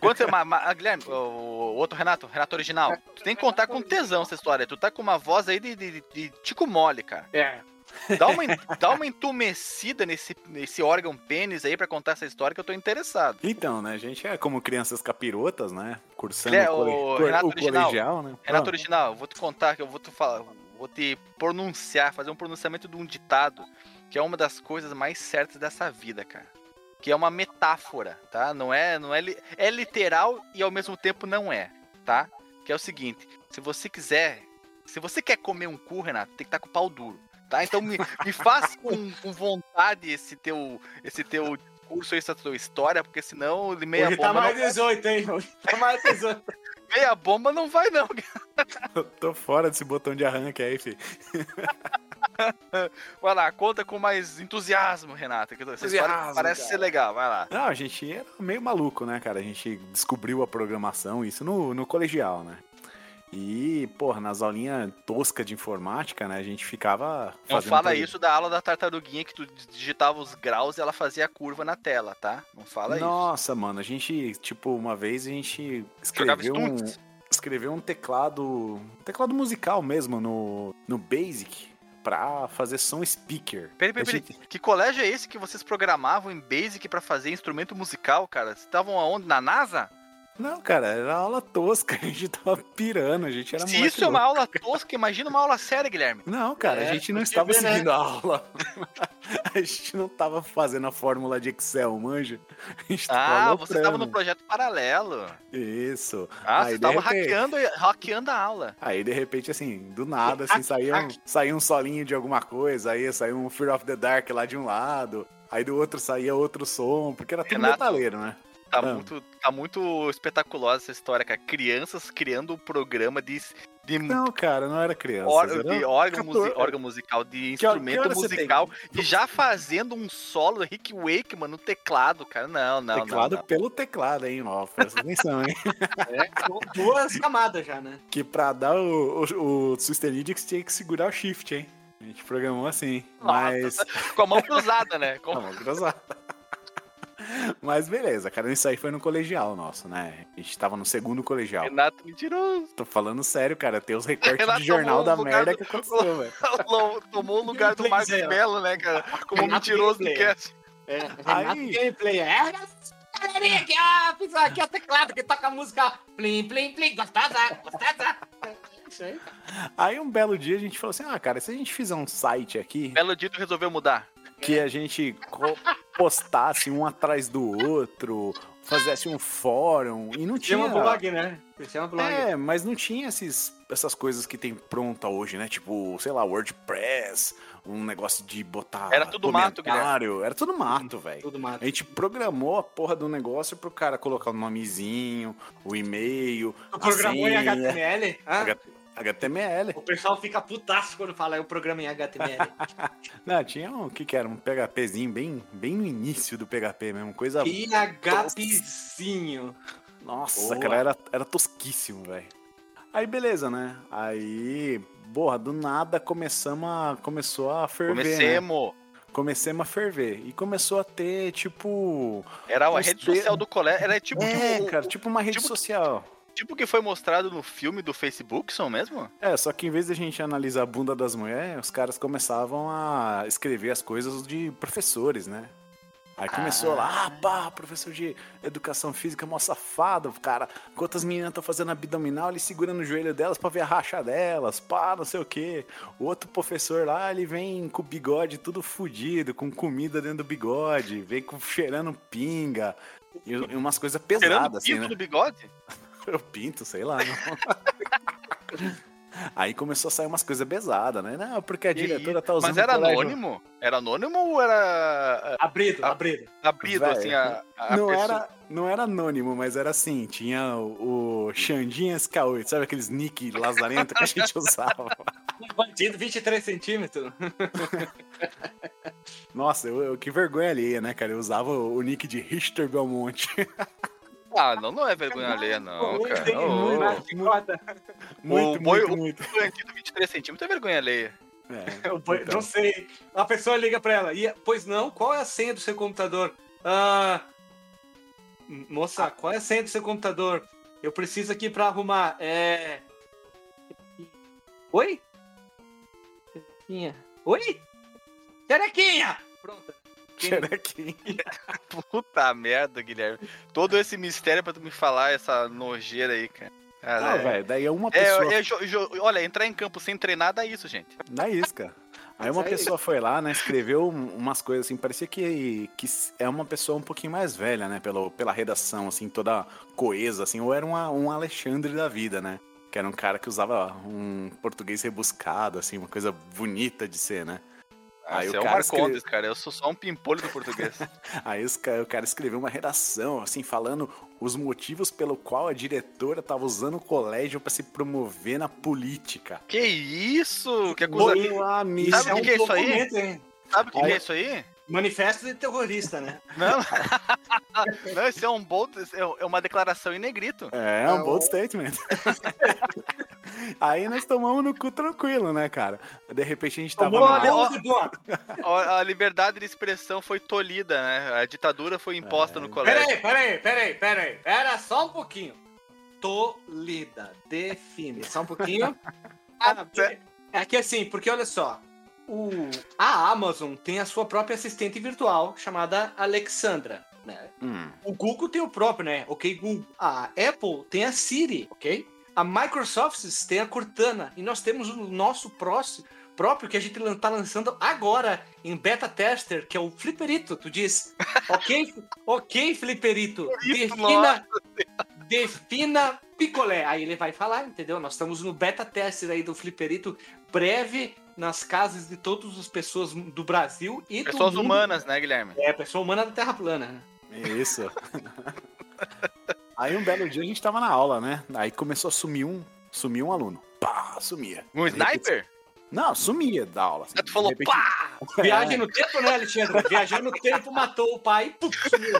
Quanto, ma, ma, Guilherme, o, o outro Renato, Renato original, tu tem que contar com tesão essa história. Tu tá com uma voz aí de, de, de Tico Mole, cara. É. Dá uma, dá uma entumecida nesse, nesse órgão pênis aí pra contar essa história que eu tô interessado. Então, né? A gente é como crianças capirotas, né? Cursando é o, o co- Renato o Original. colegial, né? Renato Ah, Original, eu vou te contar que eu vou te falar, vou te pronunciar, fazer um pronunciamento de um ditado, que é uma das coisas mais certas dessa vida, cara. Que é uma metáfora, tá? Não é, não é, li- é literal e ao mesmo tempo não é, tá? Que é o seguinte, se você quiser, se você quer comer um cu, Renato, tem que estar com o pau duro, tá? Então me, me faz com, com vontade esse teu, esse teu discurso, essa tua história, porque senão meia Hoje tá bomba, mais não, 18, hein? Hoje tá mais 18. meia bomba não vai não, Eu tô fora desse botão de arranque aí, filho. Vai lá, conta com mais entusiasmo, Renata. Entusiasmo, parece cara. ser legal, vai lá. Não, a gente era meio maluco, né, cara? A gente descobriu a programação, isso no, no colegial, né? E, porra, nas aulinhas toscas de informática, né, a gente ficava Não fala isso da aula da tartaruguinha que tu digitava os graus e ela fazia a curva na tela, tá? Não fala isso. Nossa, mano, a gente, tipo, uma vez a gente escreveu um, escreveu um teclado, um teclado musical mesmo no, no Basic pra fazer som speaker. Peraí, peraí, A peraí. gente- Que colégio é esse que vocês programavam em Basic pra fazer instrumento musical, cara? Vocês estavam aonde? Na NASA? Não, cara, era aula tosca, a gente tava pirando, a gente era Se isso é uma louco. aula tosca, imagina uma aula séria, Guilherme. Não, cara, É, a gente não estava vê, né? seguindo a aula. a gente não tava fazendo a fórmula de Excel, manja? A gente tava Ah, você estava no projeto paralelo. Isso. Ah, Aí, você de estava repente- hackeando, hackeando a aula. Aí, de repente, assim, do nada, assim, saía um, saía um solinho de alguma coisa, aí saía um Fear of the Dark lá de um lado, aí do outro saía outro som, porque era tudo Renato, metaleiro, né? Tá, Ah. muito, tá muito espetaculosa essa história, cara. Crianças criando um programa de, de, Não, cara, não era criança. or- era de órgão, 14. musi- órgão musical, de Que que instrumento tem? musical, e já fazendo um solo Rick Wakeman no teclado, cara. Não, não, teclado não. não. pelo teclado, hein, ó, presta atenção, hein? É, com duas camadas já, né? Que pra dar o, o, o Sustenidix tinha que segurar o shift, hein? A gente programou assim, mas... Com a mão cruzada, né? Com- Tá bom, cruzado. Mas beleza, cara, isso aí foi no colegial nosso, né? A gente tava no segundo colegial. Renato mentiroso. Tô falando sério, cara, tem os recortes Renato de jornal da merda do- que aconteceu, velho. Tomou o lugar do Marcos. Mello, né, cara? Como Renato mentiroso do cast. É, Aí- Renato Gameplay. É, galerinha aqui, ó, fiz aqui o teclado que toca a música. Plim, plim, plim, gostosa, gostosa. É Isso aí. Aí um belo dia a gente falou assim: ah, cara, se a gente fizer um site aqui Belo Dito resolveu mudar. Que a gente postasse um atrás do outro, fizesse um fórum e não tinha. Chama blog, né? Chama blog. É, mas não tinha esses, essas coisas que tem pronta hoje, né? Tipo, sei lá, WordPress, um negócio de botar. Era tudo mato, comentário. Era tudo mato, velho. Tudo mato. A gente programou a porra do negócio pro cara colocar o nomezinho, o e-mail. Tu programou em senha, HTML? Hã? H- HTML. O pessoal fica putaço quando fala eu programa em HTML. Não, tinha um, o que que era? Um PHPzinho bem, bem no início do PHP mesmo, coisa... PHPzinho. Nossa, Boa. cara, era, era tosquíssimo, velho. Aí beleza, né? Aí, porra, do nada começamos a, começou a ferver, né? Comecemos. Comecemos a ferver. E começou a ter, tipo... Era a rede social do colégio. Era tipo, é, tipo, cara, tipo uma rede tipo- social. Tipo que foi mostrado no filme do Facebook, são mesmo? É, só que em vez de a gente analisar a bunda das mulheres, os caras começavam a escrever as coisas de professores, né? Aí começou lá, ah, pá, professor de educação física, mó safado, cara. Enquanto as meninas estão fazendo abdominal, ele segura no joelho delas pra ver a racha delas, pá, não sei o quê. O outro professor lá, ele vem com o bigode tudo fudido, com comida dentro do bigode, vem com, cheirando pinga. E, e umas coisas pesadas, o assim, né? do bigode? Eu pinto, sei lá. não. Aí começou a sair umas coisas pesadas, né? Não, porque a diretora tá usando. Mas era anônimo? Era anônimo ou era Abrido, Ah, abrido. abrido, Velho, assim, a, a Não pessoa? era, não era anônimo, mas era assim: tinha o, o Xandinha SK8, sabe aqueles nick lazarento que a gente usava? Bandido 23 centímetros. Nossa, eu, eu- que vergonha alheia, né, cara? Eu usava o, o nick de Richter Belmonte. Ah, não, não é vergonha alheia, não, Pô, cara. muito, chicota. muito, boi- muito, o- muito. o bandido 23 centímetros é vergonha alheia. É, boi- então. Não sei. A pessoa liga pra ela. E, pois não, qual é a senha do seu computador? Ah, moça, qual é a senha do seu computador? Eu preciso aqui pra arrumar. É. Oi? Oi? Terequinha! Pronto. Xerequinha. Puta merda, Guilherme. Todo esse mistério pra tu me falar essa nojeira aí, cara. Cara, Não, é- velho, daí é uma É, pessoa. é jo- jo- olha, entrar em campo sem treinar dá isso, gente. Na isca. Aí uma Isso aí. pessoa foi lá, né, escreveu um- umas coisas assim, parecia que, que é uma pessoa um pouquinho mais velha, né, pelo, pela redação, assim, toda coesa, assim, ou era uma- um Alexandre da vida, né, que era um cara que usava um português rebuscado, assim, uma coisa bonita de ser, né. Aí Você o é o cara Marcondes, escreve- cara. Eu sou só um pimpolho do português. Aí os o cara escreveu uma redação, assim, falando os motivos pelo qual a diretora tava usando o colégio pra se promover na política. que isso? Que coisa... Meu amigo. Sabe o que que é isso aí? hein? Sabe o que, que Aí- é isso aí? Manifesto de terrorista, né? Não. Não, isso é um bold, é uma declaração em negrito. É, um bold statement. Aí nós tomamos no cu tranquilo, né, cara? De repente a gente tava boa. A, a liberdade de expressão foi tolhida, né? A ditadura foi imposta no colégio. Peraí, peraí, peraí, peraí. Pera só um pouquinho. Tolida. Define. Só um pouquinho. Ah, é que assim, porque olha só. O, a Amazon tem a sua própria assistente virtual chamada Alexandra. Né? Hum, O Google tem o próprio, né? Ok, Google. A Apple tem a Siri, ok? A Microsoft tem a Cortana. E nós temos o nosso próximo, próprio que a gente lan- tá lançando agora em beta tester, que é o Fliperito. Tu diz, ok, ok, Fliperito, defina, defina picolé. Aí ele vai falar, entendeu? Nós estamos no beta tester aí do Fliperito, breve nas casas de todas as pessoas do Brasil e do Pessoas mundo. humanas, né, Guilherme? É, pessoa humana da Terra plana, isso. Aí um belo dia a gente tava na aula, né? Aí começou a sumir um, sumir um aluno. Pá, sumia. Um sniper? Não, sumia da aula. assim. Tu falou, repente- pá! Viagem no tempo, né, Alexandre? Viajar no tempo matou o pai. Puf, sumiu.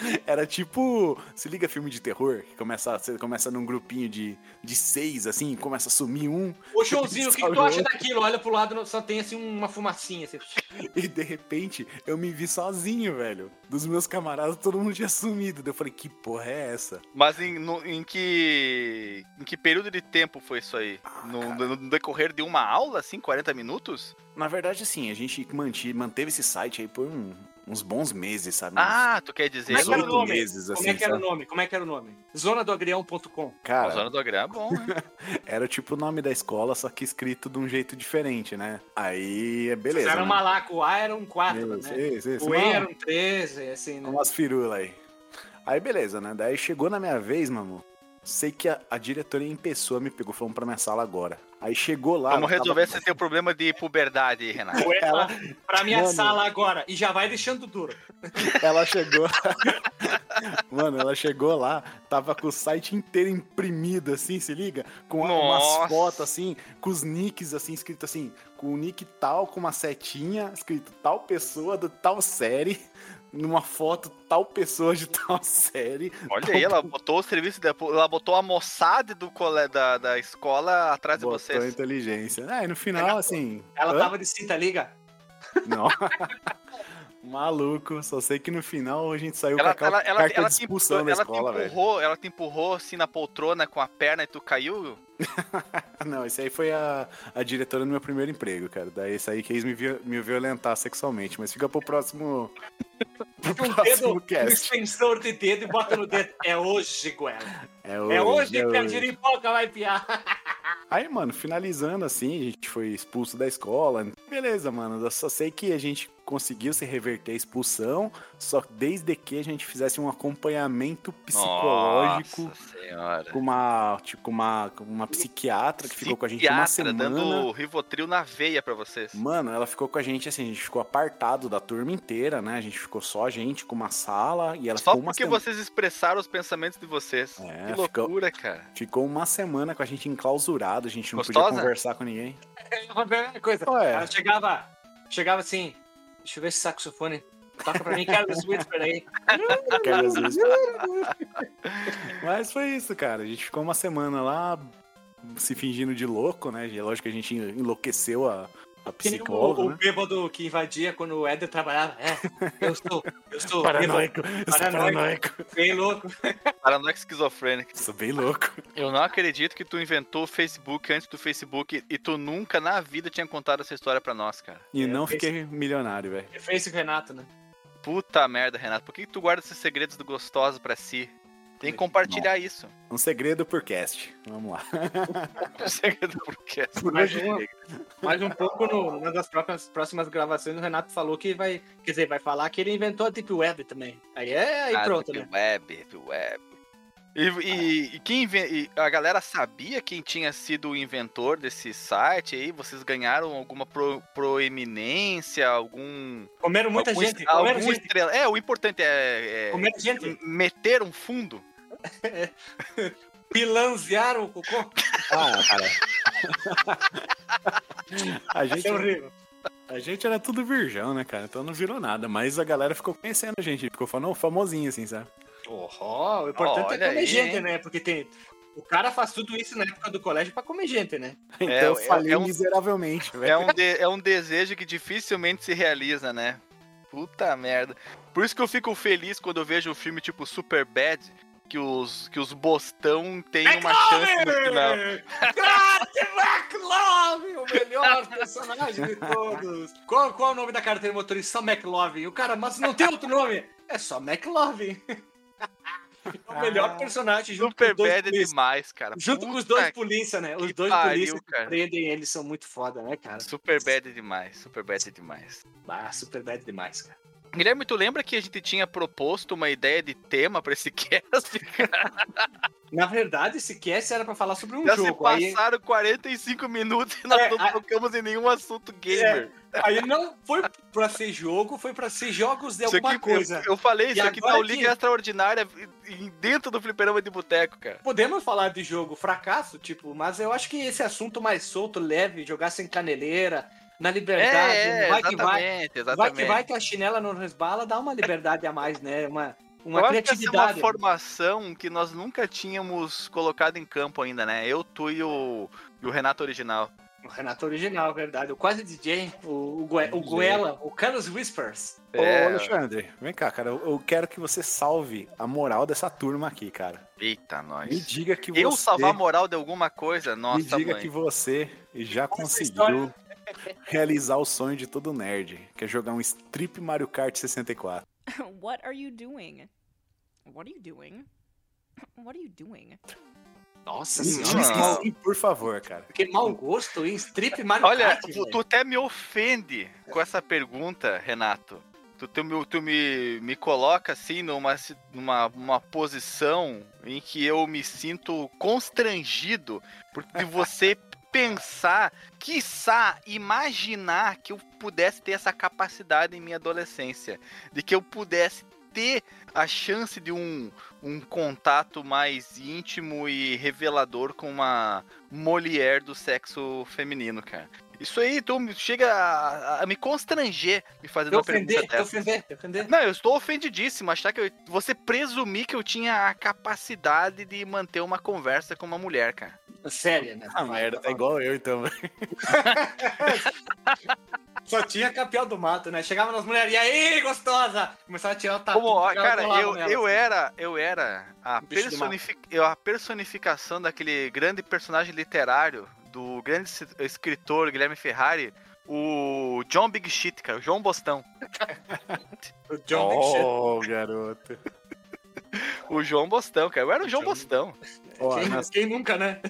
Era tipo. Se liga filme de terror, que começa, você começa num grupinho de, de seis, assim, começa a sumir um, Ô, showzinho, o que, que tu acha daquilo? Olha pro lado, só tem assim uma fumacinha. Assim. e de repente eu me vi sozinho, velho. Dos meus camaradas, todo mundo tinha sumido. Daí Eu falei, que porra é essa? Mas em, no- em que. Em que período de tempo foi isso aí? No, cara. no decorrer de uma aula, assim, 40 minutos? Na verdade, assim, a gente manti, manteve esse site aí por um- uns bons meses, sabe? Ah, tu quer dizer. Como é o 18 nome? meses, Como assim, é que era o sabe? nome? Como é que era o nome? Zona do Agrião.com. A Cara, zona do agrão é bom, né? era tipo o nome da escola, só que escrito de um jeito diferente, né? Aí, beleza. Era né? lá, o A era um 4, Isso, né? isso, isso. O E era um 13, assim, né? Umas firulas aí. Aí beleza, né? Daí chegou na minha vez, mano. Sei que a, a diretoria em pessoa me pegou falando pra minha sala agora. Aí chegou lá. Vamos ela tava- resolver esse teu problema de puberdade Renato. E Ela- pra minha Mano. sala agora. E já vai deixando duro. Ela chegou. Mano, ela chegou lá, tava com o site inteiro imprimido, assim, se liga? Com Nossa. umas fotos, assim, com os nicks, assim, escrito assim, com o nick tal, com uma setinha, escrito tal pessoa de tal série, numa foto tal pessoa de tal série. Olha aí, ela botou o serviço, de, ela botou a moçada do cole, da, da escola atrás de Botou vocês. inteligência. É, e no final, assim. Ela hã? tava de cinta liga. Não. Maluco, só sei que no final a gente saiu Ela, com aquela ela, ela, carta ela de te, expulsão da ela, escola, te velho. empurrou, ela te empurrou assim na poltrona com a perna e tu caiu? Não, esse aí foi a, a diretora do meu primeiro emprego, cara. Daí esse aí quis me, vi- me violentar sexualmente, mas fica pro próximo. pro Um dedo, próximo um cast. extensor de dedo e bota no dedo. É hoje, Guela. É hoje, É hoje é que a hoje. giripoca vai piar. Aí, mano, finalizando assim, a gente foi expulso da escola. Beleza, mano. Eu só sei que a gente conseguiu se reverter a expulsão, só desde que a gente fizesse um acompanhamento psicológico Nossa senhora. com uma, tipo, uma, com uma psiquiatra que ficou com a gente uma Psiquiatra semana. dando Rivotril na veia pra vocês. Mano, ela ficou com a gente assim, a gente ficou apartado da turma inteira, né? A gente ficou só a gente com uma sala e ela Só ficou uma porque semana. vocês expressaram os pensamentos de vocês. É, que ficou- loucura, cara. Ficou uma semana com a gente enclausurado, a gente não Gostosa? podia conversar com ninguém. É uma primeira coisa. Ué. Ela chegava, chegava assim, deixa eu ver esse saxofone. Toca pra mim, esse Whisper aí. Mas foi isso, cara. A gente ficou uma semana lá se fingindo de louco, né? E Lógico que a gente enlouqueceu a, a psicóloga, o, o né? bêbado que invadia quando o Éder trabalhava. É, eu sou, eu sou Paranoico, eu sou Paranoico. paranoico. bem louco. Paranoico esquizofrênico. Sou bem louco. Eu não acredito que tu inventou o Facebook antes do Facebook e tu nunca na vida tinha contado essa história pra nós, cara. E É, não fez- fiquei milionário, velho. Fez o Renato, né? Puta merda, Renato. Por que, que tu guarda esses segredos do gostoso pra si? Tem que compartilhar isso. Um segredo por cast. Vamos lá. Um segredo por quê? Mais um, mais um pouco no, numa das próximas, próximas gravações, o Renato falou que vai. Quer dizer, vai falar que ele inventou a Deep Web também. Aí é aí Ah, pronto, Deep né? Web, Deep Web. E, e- e quem e a galera sabia quem tinha sido o inventor desse site aí? Vocês ganharam alguma pro- proeminência, algum. Comeram muita algum, gente. algum Comeram gente. estrela. É, o importante é, é Comeram gente. meter um fundo. Pilanzearam o cocô. Ah, cara. a, gente, é horrível. a gente era tudo virgão, né, cara? Então não virou nada. Mas a galera ficou conhecendo a gente. Ficou falando famosinho, assim, sabe? Oh, o importante Olha é comer aí, gente, hein? né? Porque tem. O cara faz tudo isso na época do colégio pra comer gente, né? Então É, eu é- falhei é um- miseravelmente, velho. É um, de- é um desejo que dificilmente se realiza, né? Puta merda. Por isso que eu fico feliz quando eu vejo um filme tipo Super Bad, que os, que os bostão têm uma chance no final. Cat McLovin, o melhor personagem de todos. Qual, qual é o nome da carteira motorista? Só McLovin. O cara, mas não tem outro nome. É só McLovin. É o melhor personagem junto com Super os dois Bad é demais, cara. Junto com os Puta dois polícia, né? Os dois pariu, polícia que cara. prendem eles são muito foda, né, cara? Super Bad é demais, Super Bad é demais. Ah, super bad demais, cara. Guilherme, tu lembra que a gente tinha proposto uma ideia de tema pra esse cast? cara? Na verdade, esse cast era pra falar sobre um Já jogo. se Aí, passaram 45 minutos e nós É, não a- tocamos em nenhum assunto gamer. aí não foi pra ser jogo, foi pra ser jogos de Isso alguma aqui, coisa. Eu, eu falei, E isso aqui tá o Liga que- Extraordinária dentro do fliperama de boteco, cara. Podemos falar de jogo fracasso, tipo, mas eu acho que esse assunto mais solto, leve, jogar sem caneleira, na liberdade, É, é, vai que vai. exatamente, Vai exatamente. que vai que a chinela não resbala, dá uma liberdade a mais, né? Uma, uma eu acho que essa é uma criatividade. formação que nós nunca tínhamos colocado em campo ainda, né? Eu, tu e o, e o Renato original. O Renato original, verdade. O quase DJ, o, o, Gue- o DJ. Goela, o Carlos Whispers. Ô, É. Alexandre, vem cá, cara. Eu, eu quero que você salve a moral dessa turma aqui, cara. Eita, nós. Me diga que Eu você. salvar a moral de alguma coisa? me Nossa, diga mãe. que você já Essa conseguiu realizar o sonho de todo nerd, que é jogar um Strip Mario Kart 64. what are you doing? What are you doing? What are you doing? Nossa Me senhora. sim, por favor, cara. Que mau gosto, hein? Strip Mario Olha, Kart, tu, velho. tu até me ofende com essa pergunta, Renato. Tu, tu, me, tu me, me coloca assim numa, numa uma posição em que eu me sinto constrangido por de você pensar, quiçá, imaginar que eu pudesse ter essa capacidade em minha adolescência. De que eu pudesse ter a chance de um, um contato mais íntimo e revelador com uma mulher do sexo feminino, cara. Isso aí, tu chega a, a me constranger me fazendo Te uma pergunta ofender, te dessa. ofender, ofender. Não, eu estou ofendidíssimo. Achar que eu, você presumir que eu tinha a capacidade de manter uma conversa com uma mulher, cara. Sério, né? Ah, merda, tá igual eu então. Só tinha campeão do mato, né? Chegava nas mulheres, e aí, gostosa? Começava a tirar o tatu. Como, cara, eu, nela, eu assim. era, eu era a, Bicho do personifi- eu- a personificação daquele grande personagem literário do grande es- escritor Guilherme Ferrari, o John Big Shit, cara, o João Bostão. O John Big Shit. oh, garoto. O João Bostão, cara. Eu era o João Bostão. Ó, Quem, na- quem nunca, né?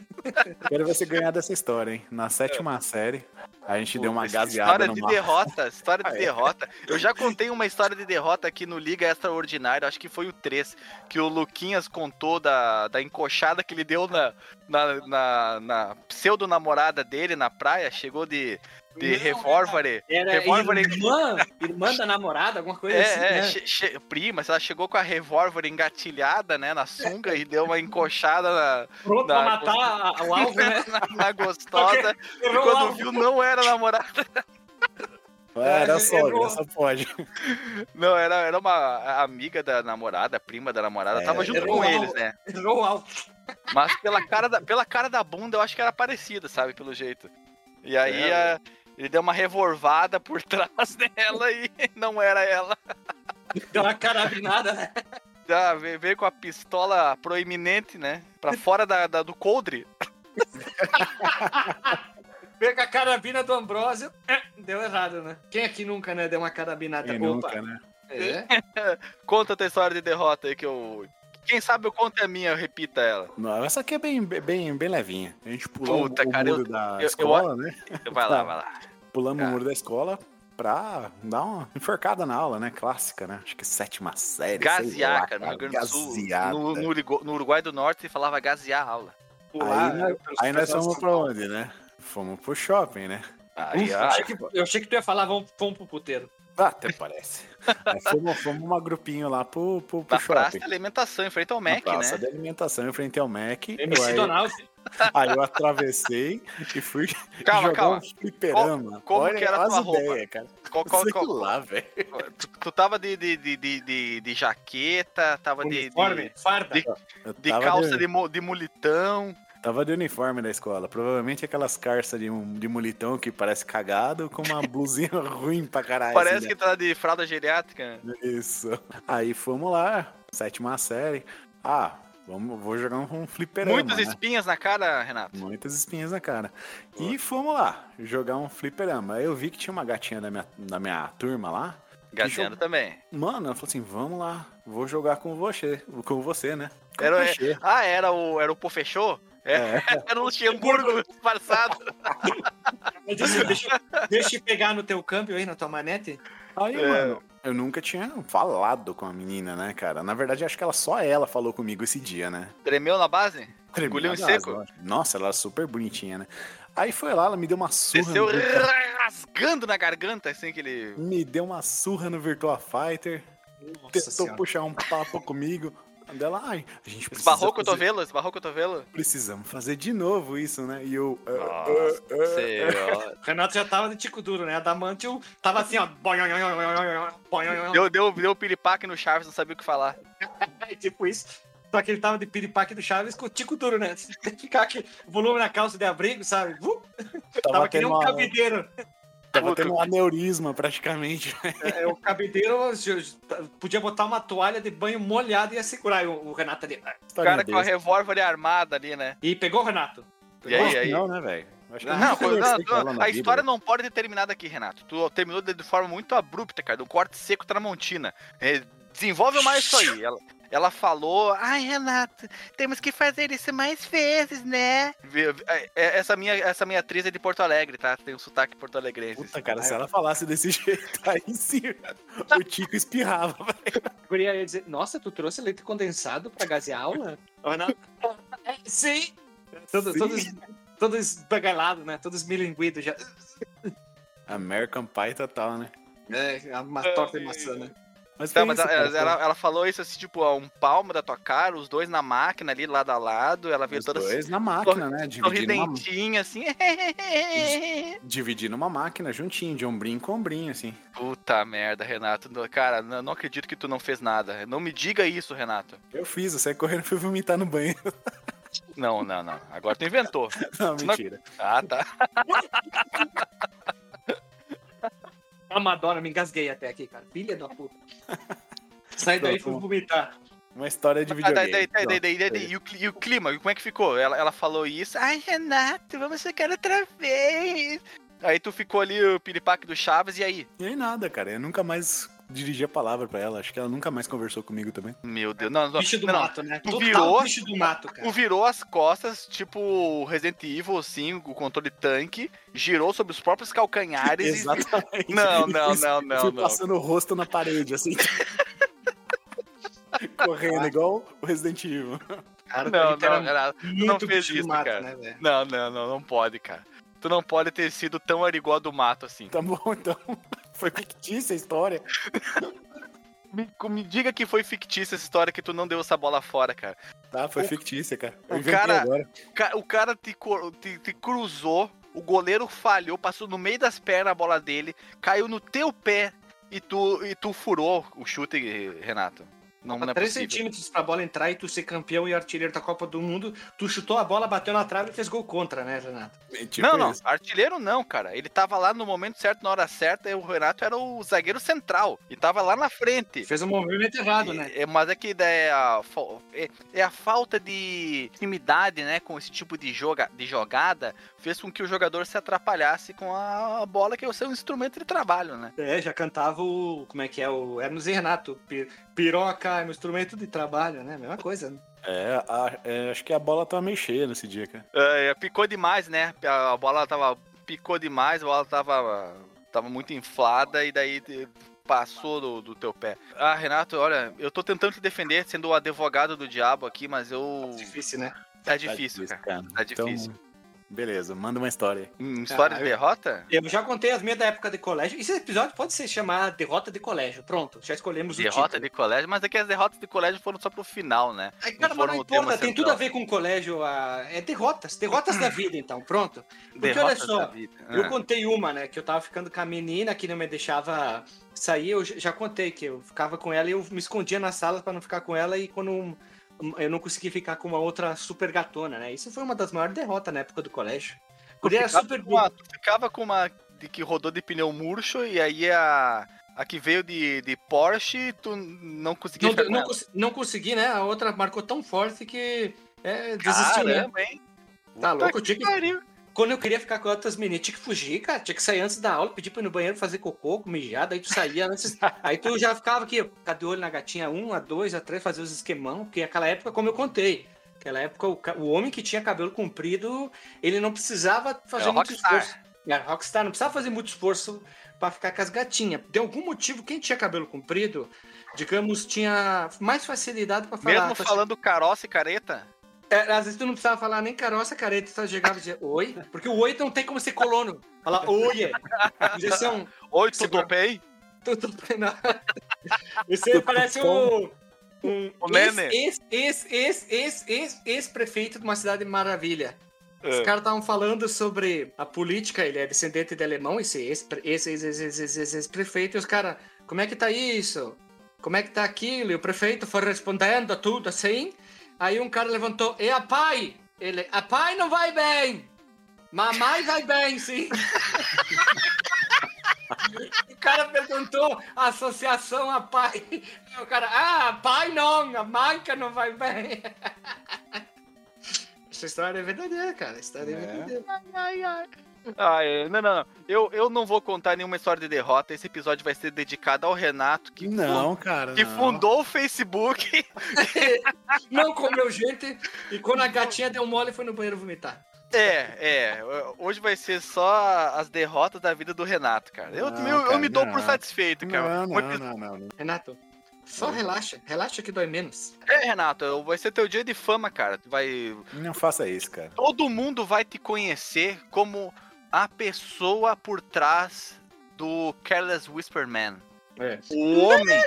quero ver você ganhar dessa história, hein? Na sétima série, a gente deu uma gaseada História de derrota, história de Ah, é? derrota. Eu já contei uma história de derrota aqui no Liga Extraordinária, acho que foi o 3, que o Luquinhas contou da, da encoxada que ele deu na, na, na, na pseudo-namorada dele na praia, chegou de, de revólver. Era revólver irmã, irmã da namorada, alguma coisa assim, É, é, né? che- che- prima, ela chegou com a revólver engatilhada, né, na sunga e deu uma encoxada na, Pronto pra da- matar a- o alvo, né? na, na gostosa. E quando viu, não era namorada. É, Era É, só, essa pode. Não, era, era uma amiga da namorada, prima da namorada, É, tava junto com o eles, né? Errou o alvo. Mas pela cara, da, pela cara da bunda eu acho que era parecida, sabe? Pelo jeito. E aí É, a- ele deu uma revolvada por trás dela e não era ela. Deu uma carabinada, né? Já veio, veio com a pistola proeminente, né? Pra fora da, da- do coldre. Veio com a carabina do Ambrósio. É, deu errado, né? Quem aqui nunca, né? Deu uma carabinada. Quem Opa. nunca, né? É. Conta a tua história de derrota aí que eu. Quem sabe eu conto a minha, eu repita ela. Não, essa aqui é bem, bem, bem levinha. A gente pulou Puta, o, o cara, eu- da eu- eu- escola, né? Vai lá, vai lá. Pulamos Cara. o muro da escola pra dar uma enforcada na aula, né? Clássica, né? Acho que sétima série. sei lá, Gaziaca, no cara. Rio Grande do Sul. No, no Urugu- no Uruguai do Norte falava gazear a aula. Pular, Aí, aí nós fomos pra onde, né? Fomos pro shopping, né? Aí, eu, ah, achei que, eu achei que tu ia falar, vamos, vamos pro puteiro. Ah, até parece. Aí fomos, fomos uma grupinho lá pro, pro, pro na praça shopping. de alimentação, em frente ao Mac, praça né? de alimentação em frente ao Mac. MC Aí- Donald. Aí eu atravessei e fui Calma, jogar calma. um fliperama. como Olha que era a tua roupa? ideias, cara. Qual, qual, Sei qual- lá, velho. tu, tu tava de, de, de, de, de, de jaqueta, tava de, Uniforme, de, farda. de- de tava calça de, de, mo- de mulitão. Tava de uniforme da escola. Provavelmente aquelas carças de, um- de mulitão que parece cagado com uma blusinha ruim pra caralho. Parece assim, que tá de fralda geriátrica. né? Isso. Aí fomos lá, sétima série. Ah, vamos, vou jogar um fliperama. Muitas né? espinhas na cara, Renato. Muitas espinhas na cara. E fomos lá, jogar um fliperama. Aí eu vi que tinha uma gatinha da minha, da minha turma lá. Gazeando também. Mano, ela falou assim: vamos lá, vou jogar com você. Com você, né? Com Era, você. ah, era o, era o Pofechô? É, É. Era o Luxemburgo disfarçado. Mas deixa, deixa eu pegar no teu câmbio aí, na tua manete. Aí, É. mano, eu nunca tinha falado com a menina, né, cara? Na verdade, acho que ela só ela falou comigo esse dia, né? Tremeu na base? Tremeu em na seco? base. Nossa, ela era super bonitinha, né? Aí foi lá, ela me deu uma surra. Desceu no Virtua- rasgando na garganta, assim, que ele... Me deu uma surra no Virtua Fighter. Nossa tentou senhora. puxar um papo comigo. Dela, ai, a gente precisa. Esbarrou o fazer- cotovelo, esbarrou o cotovelo. Precisamos fazer de novo isso, né? E eu. ah, Nossa ah, ah. senhora. O Renato já tava de tico duro, né? A Damantil tava assim, ó. Deu, deu, deu piripaque no Chaves, não sabia o que falar. É tipo isso. Só que ele tava de piripaque do Chaves com o tico duro, né? Tem que ficar aqui, volume na calça de abrigo, sabe? Uh, Tava, tava que nem um uma, cabideiro. Tava tendo um aneurisma praticamente. É, o cabideiro ju- podia botar uma toalha de banho molhada e ia segurar o, o Renato ali. O cara com a revólver armada ali, né? E pegou o Renato. E aí, aí? Não, né, velho? Eu Não, não, não, na a história não pode ter terminado aqui, Renato. Tu terminou de, de forma muito abrupta, cara. Do corte seco tramontina. É, desenvolve mais isso aí. Ela, ela falou, ai, Renato, temos que fazer isso mais vezes, né? Vê- é, é, Essa minha, essa minha atriz é de Porto Alegre, tá? Tem um sotaque porto-alegrense. Puta, cara, se ela falasse desse jeito, aí sim, o Tico espirrava, guria ia dizer, nossa, tu trouxe leite condensado pra gasear aula? "É, sim. Todo, Sim. Todos, todos esbagalados, né? Todos milinguidos já. American Pie total, né? É, uma torta de maçã, né? Mas Tá, foi mas isso, ela, cara, ela, ela falou isso assim, tipo, a um palmo da tua cara, os dois na máquina ali, lado a lado. Ela veio os toda dois na máquina, né? Dividindo uma, sorridentinha, assim. dividindo uma máquina juntinho, de ombrinho com ombrinho, assim. Puta merda, Renato. Não- Cara, não, não acredito que tu não fez nada. Não me diga isso, Renato. Eu fiz, eu saí correndo e fui vomitar no banheiro. Não, não, não. Agora tu inventou. Não, mentira. Ah, tá. A Madonna, me engasguei até aqui, cara. Filha da puta. Sai daí e fui Pronto. vomitar. Uma história de Ah, daí, videogame. daí, daí, daí, daí, e, o, e o clima, como é que ficou? Ela, ela falou isso. Ai, Renato, vamos ficar outra vez. Aí tu ficou ali, o piripaque do Chaves, e aí? E aí nada, cara. Eu nunca mais dirigi a palavra pra ela. Acho que ela nunca mais conversou comigo também. Meu Deus, não, não. Bicho do não, mato, né? tu Total virou- bicho do mato, cara. Tu virou as costas, tipo Resident Evil, assim, o controle tanque, girou sobre os próprios calcanhares. Exatamente. Não, E não, fui- não, não, Fui não. passando o rosto na parede, assim. Correndo, igual o Resident Evil. Cara, Não, não, tu não fez isso, mato, cara. né? Não, não, não, não pode, cara. Tu não pode ter sido tão arigó do mato assim. Tá bom, então. Foi fictícia a história. Me, me diga que foi fictícia essa história que tu não deu essa bola fora, cara. Tá, foi O- fictícia, cara. Eu o cara-. Ca- O cara te, te- te cruzou, o goleiro falhou, passou no meio das pernas a bola dele, caiu no teu pé e tu, e tu furou o chute, Renato. Não, não é 3 possível. centímetros pra bola entrar e tu ser campeão e artilheiro da Copa do Mundo, tu chutou a bola, bateu na trave e fez gol contra, né, Renato? Tipo não, não, isso. artilheiro não, cara. Ele tava lá no momento certo, na hora certa, e o Renato era o zagueiro central. E tava lá na frente. Fez um movimento errado, né? É, mas é que é a, é, é a falta de intimidade, né, com esse tipo de, joga, de jogada, fez com que o jogador se atrapalhasse com a bola, que é o seu instrumento de trabalho, né? É, já cantava o. Como é que é? O Hermes e Renato. Pi- Piroca é um instrumento de trabalho, né? Mesma coisa, né? É, a- é, acho que a bola tava meio cheia nesse dia, cara. É, picou demais, né? A bola tava. Picou demais, a bola tava. Tava muito inflada e daí te- passou do, do teu pé. Ah, Renato, olha, eu tô tentando te defender sendo o advogado do diabo aqui, mas eu. Difícil, né? Tá difícil, cara. Tá Então, difícil. Beleza, manda uma história. Hum, História Ah, de eu- derrota? Eu já contei as minhas da época de colégio. Esse episódio pode ser chamado Derrota de Colégio. Pronto, já escolhemos o Derrota de colégio, mas é que as derrotas de colégio foram só pro final, né? Ai, cara, não o tema importa, tem tudo a ver com colégio. ah, É derrotas, derrotas da vida, então, pronto. Porque olha Derrotas só, da vida. Eu Ah. contei uma, né? Que eu tava ficando com a menina que não me deixava sair. Eu já- contei que eu ficava com ela e eu me escondia na sala pra não ficar com ela. E quando eu não consegui ficar com uma outra super gatona, né? Isso foi uma das maiores derrotas na época do colégio. Era ficava super. com uma- tu ficava com uma de que rodou de pneu murcho e aí a, a que veio de, de Porsche, tu não conseguia Não, não, cons- não consegui, né? A outra marcou tão forte que é, desisti, né? Caramba, hein? Tá Puta louco? Eu tinha que. Quando eu queria ficar com outras meninas, tinha que fugir, cara. Tinha que sair antes da aula, pedir pra ir no banheiro fazer cocô, mijada, aí tu saía antes. aí tu já ficava aqui, ficar de olho na gatinha, um, a dois, a três, fazer os esquemão, porque aquela época, como eu contei, aquela época o, o homem que tinha cabelo comprido, ele não precisava fazer É muito rockstar. esforço. É, rockstar, não precisava fazer muito esforço pra ficar com as gatinhas. De algum motivo, quem tinha cabelo comprido, digamos, tinha mais facilidade pra falar. Mesmo falando caroça e careta? É, às vezes tu não precisava falar nem caroça, careta, tu só chegava e dizia oi, porque o oi não tem como ser colono. Falar oi, podia ser um... Oi, tudo bem? Tu, tu, não. Você parece o... Um O Nene. ex, ex, ex, ex, ex, ex-prefeito de uma cidade maravilha. Os É. caras estavam falando sobre a política, ele é descendente de alemão, esse ex, ex, ex, ex, ex-prefeito, e os caras, como é que tá isso? Como é que tá aquilo? E o prefeito foi respondendo tudo assim. Aí um cara levantou, e a pai? Ele, a pai não vai bem. Mamãe vai bem, sim. o cara perguntou a associação a pai. O cara, ah, pai não, a que não vai bem. Essa história é verdadeira, cara. A história é, É. verdadeira. Ah, é, não, não, não. Eu, eu não vou contar nenhuma história de derrota. Esse episódio vai ser dedicado ao Renato, que, Não, cara. que não. fundou o Facebook. Não comeu gente e quando a gatinha deu mole foi no banheiro vomitar. É, é. Hoje vai ser só as derrotas da vida do Renato, cara. Eu, Não, eu, eu cara, me dou não. por satisfeito, cara. Não, não, não, não, não. Renato, só relaxa. Relaxa que dói menos. É, Renato, eu- vai ser teu dia de fama, cara. Tu Vai, Não faça isso, cara. todo mundo vai te conhecer como a pessoa por trás do Careless Whisper Man. É. O homem.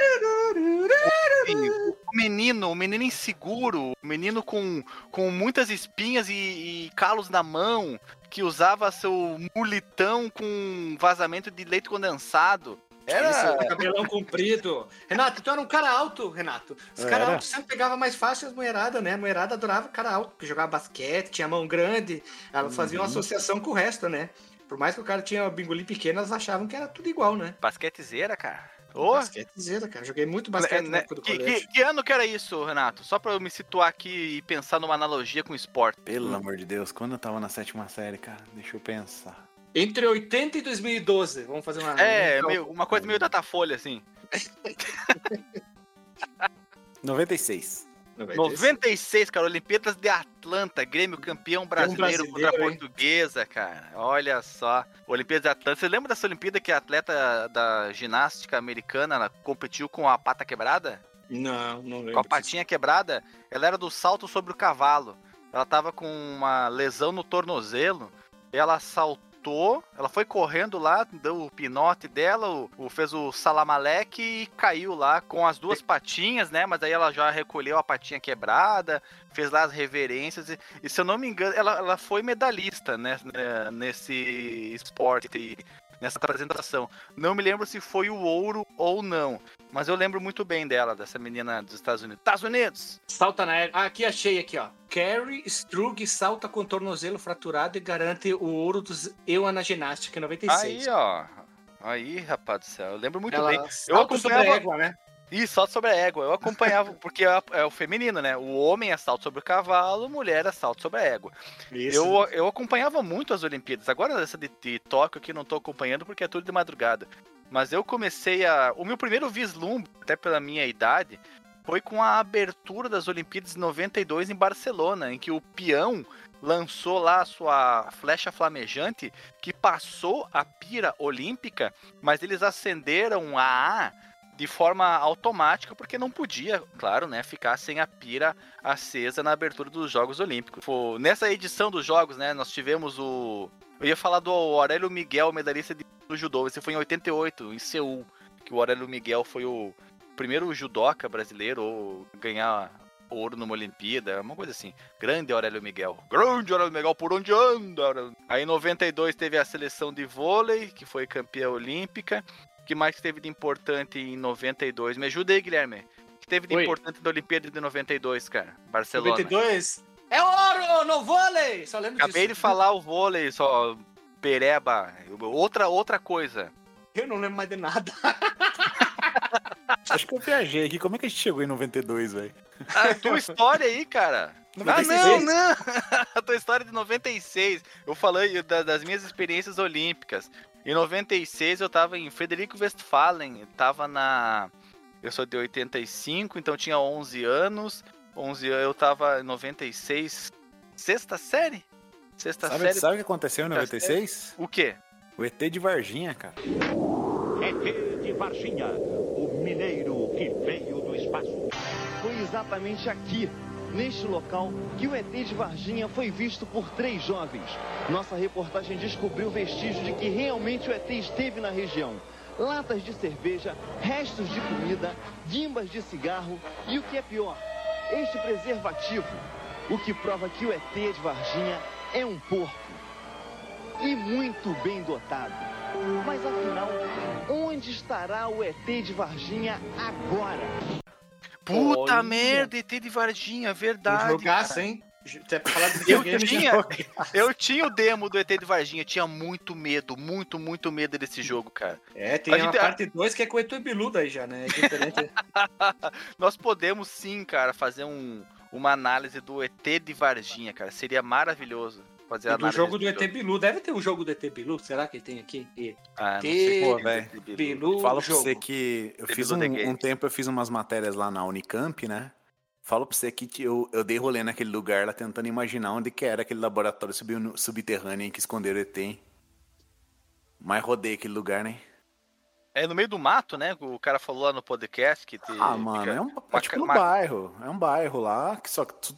O menino, o menino inseguro, o menino com, com muitas espinhas e, e calos na mão, que usava seu mulitão com vazamento de leite condensado. Era. Isso, cabelão comprido. Renato, tu era um cara alto, Renato. Os caras altos sempre pegavam mais fácil as mulheradas, né? A mulherada adorava cara alto, porque jogava basquete, tinha mão grande. Elas faziam uma associação com o resto, né? Por mais que o cara tinha bingolim pequeno, elas achavam que era tudo igual, né? Basquetezeira, cara. Ô, Basquetezeira, cara. Joguei muito basquete né, na época do que, colégio. que- que ano que era isso, Renato? Só pra eu me situar aqui e pensar numa analogia com o esporte. Pelo amor de Deus, quando eu tava na sétima série, cara, deixa eu pensar. Entre 80 e 2012. Vamos fazer uma. É, um meio- uma coisa meio datafolha, assim. 96. 96, cara, Olimpíadas de Atlanta, Grêmio campeão brasileiro, contra a brasileiro, hein? portuguesa, cara. Olha só. Olimpíadas de Atlanta. Você lembra dessa Olimpíada que a atleta da ginástica americana ela competiu com a pata quebrada? Não, não lembro. Com a patinha quebrada? Ela era do salto sobre o cavalo. Ela tava com uma lesão no tornozelo. Ela saltou, ela foi correndo lá, deu o pinote dela, o, o- fez o salamaleque e caiu lá com as duas patinhas, né? Mas aí ela já recolheu a patinha quebrada, fez lá as reverências. E, e se eu não me engano, ela, ela foi medalhista né, né, nesse esporte, nessa apresentação. Não me lembro se foi o ouro ou não. Mas eu lembro muito bem dela, dessa menina dos Estados Unidos. Estados Unidos! Salta na. Ah, aqui achei aqui, ó. Carrie Strug salta com tornozelo fraturado e garante o ouro dos EUA na ginástica em 96. Aí, ó. Aí, rapaz do céu. Eu lembro muito Ela bem. Eu salta sobre a acompanhava- égua, né? Ih, salto sobre a égua. Eu acompanhava, porque é, é o feminino, né? O homem é salto sobre o cavalo, mulher é salto sobre a égua. Isso. Eu, eu acompanhava muito as Olimpíadas. Agora essa de, de Tóquio aqui não tô acompanhando porque é tudo de madrugada. Mas eu comecei a. O meu primeiro vislumbre, até pela minha idade, foi com a abertura das Olimpíadas de 92 em Barcelona, em que o peão lançou lá a sua flecha flamejante que passou a pira olímpica, mas eles acenderam a A de forma automática, porque não podia, claro, né, ficar sem a pira acesa na abertura dos Jogos Olímpicos. Foi- nessa edição dos Jogos, né, nós tivemos o. Eu ia falar do Aurélio Miguel, medalhista de- judô. Esse foi em 88, em Seul, que o Aurélio Miguel foi o primeiro judoca brasileiro a ganhar ouro numa Olimpíada, uma coisa assim. Grande Aurélio Miguel. Grande Aurélio Miguel, por onde anda? Aurélio? Aí em 92 teve a seleção de vôlei, que foi campeã olímpica. O que mais teve de importante em 92? Me ajuda aí, Guilherme. O que teve de Oi. importante da Olimpíada de 92, cara? Barcelona. 92. É ouro no vôlei! Só lembro Acabei de disso. falar o vôlei, só pereba. Outra, outra coisa. Eu não lembro mais de nada. Acho que eu viajei aqui. Como é que a gente chegou em 92, velho? A tua história aí, cara. Ah, 96? não, não. A tua história é de 96. Eu falei da- das minhas experiências olímpicas. Em 96 eu tava em Frederico Westphalen. Eu tava na. Eu sou de 85, então tinha 11 anos. 11 anos, eu tava em 96. Sexta série? Sexta Sabe, série. sabe o que aconteceu em 96? O quê? O ET de Varginha, cara. ET de Varginha, o mineiro que veio do espaço. Foi exatamente aqui, neste local, que o ET de Varginha foi visto por três jovens. Nossa reportagem descobriu vestígios de que realmente o ET esteve na região. Latas de cerveja, restos de comida, guimbas de cigarro e o que é pior, este preservativo. O que prova que o ET de Varginha é um porco. E muito bem dotado. Mas afinal, onde estará o ET de Varginha agora? Puta Olha. merda, ET de Varginha, verdade. Cara. hein? Até pra falar de Eu videogame, tinha, eu tinha o demo do ET de Varginha, tinha muito medo, muito, muito medo desse jogo, cara. É, tem A uma gente- parte 2 que é com o Etu Biludo aí já, né? É diferente. Nós podemos sim, cara, fazer um, uma análise do ET de Varginha, cara. Seria maravilhoso fazer a do análise jogo do desse ET Bilu. Deve ter um jogo do ET Bilu? Será que tem aqui? E- Ah, não ET sei Pô, qual velho. o ET Bilu. Bilu Fala pra você que eu fiz um, um tempo, eu fiz umas matérias lá na Unicamp, né? Falo pra você que eu, eu dei rolê naquele lugar lá tentando imaginar onde que era aquele laboratório sub- subterrâneo em que esconderam o ET, hein? Mas rodei aquele lugar, né? É no meio do mato, né? O cara falou lá no podcast que te, Ah, mano, fica- é um, é tipo um bairro. É um bairro lá, que só que tu,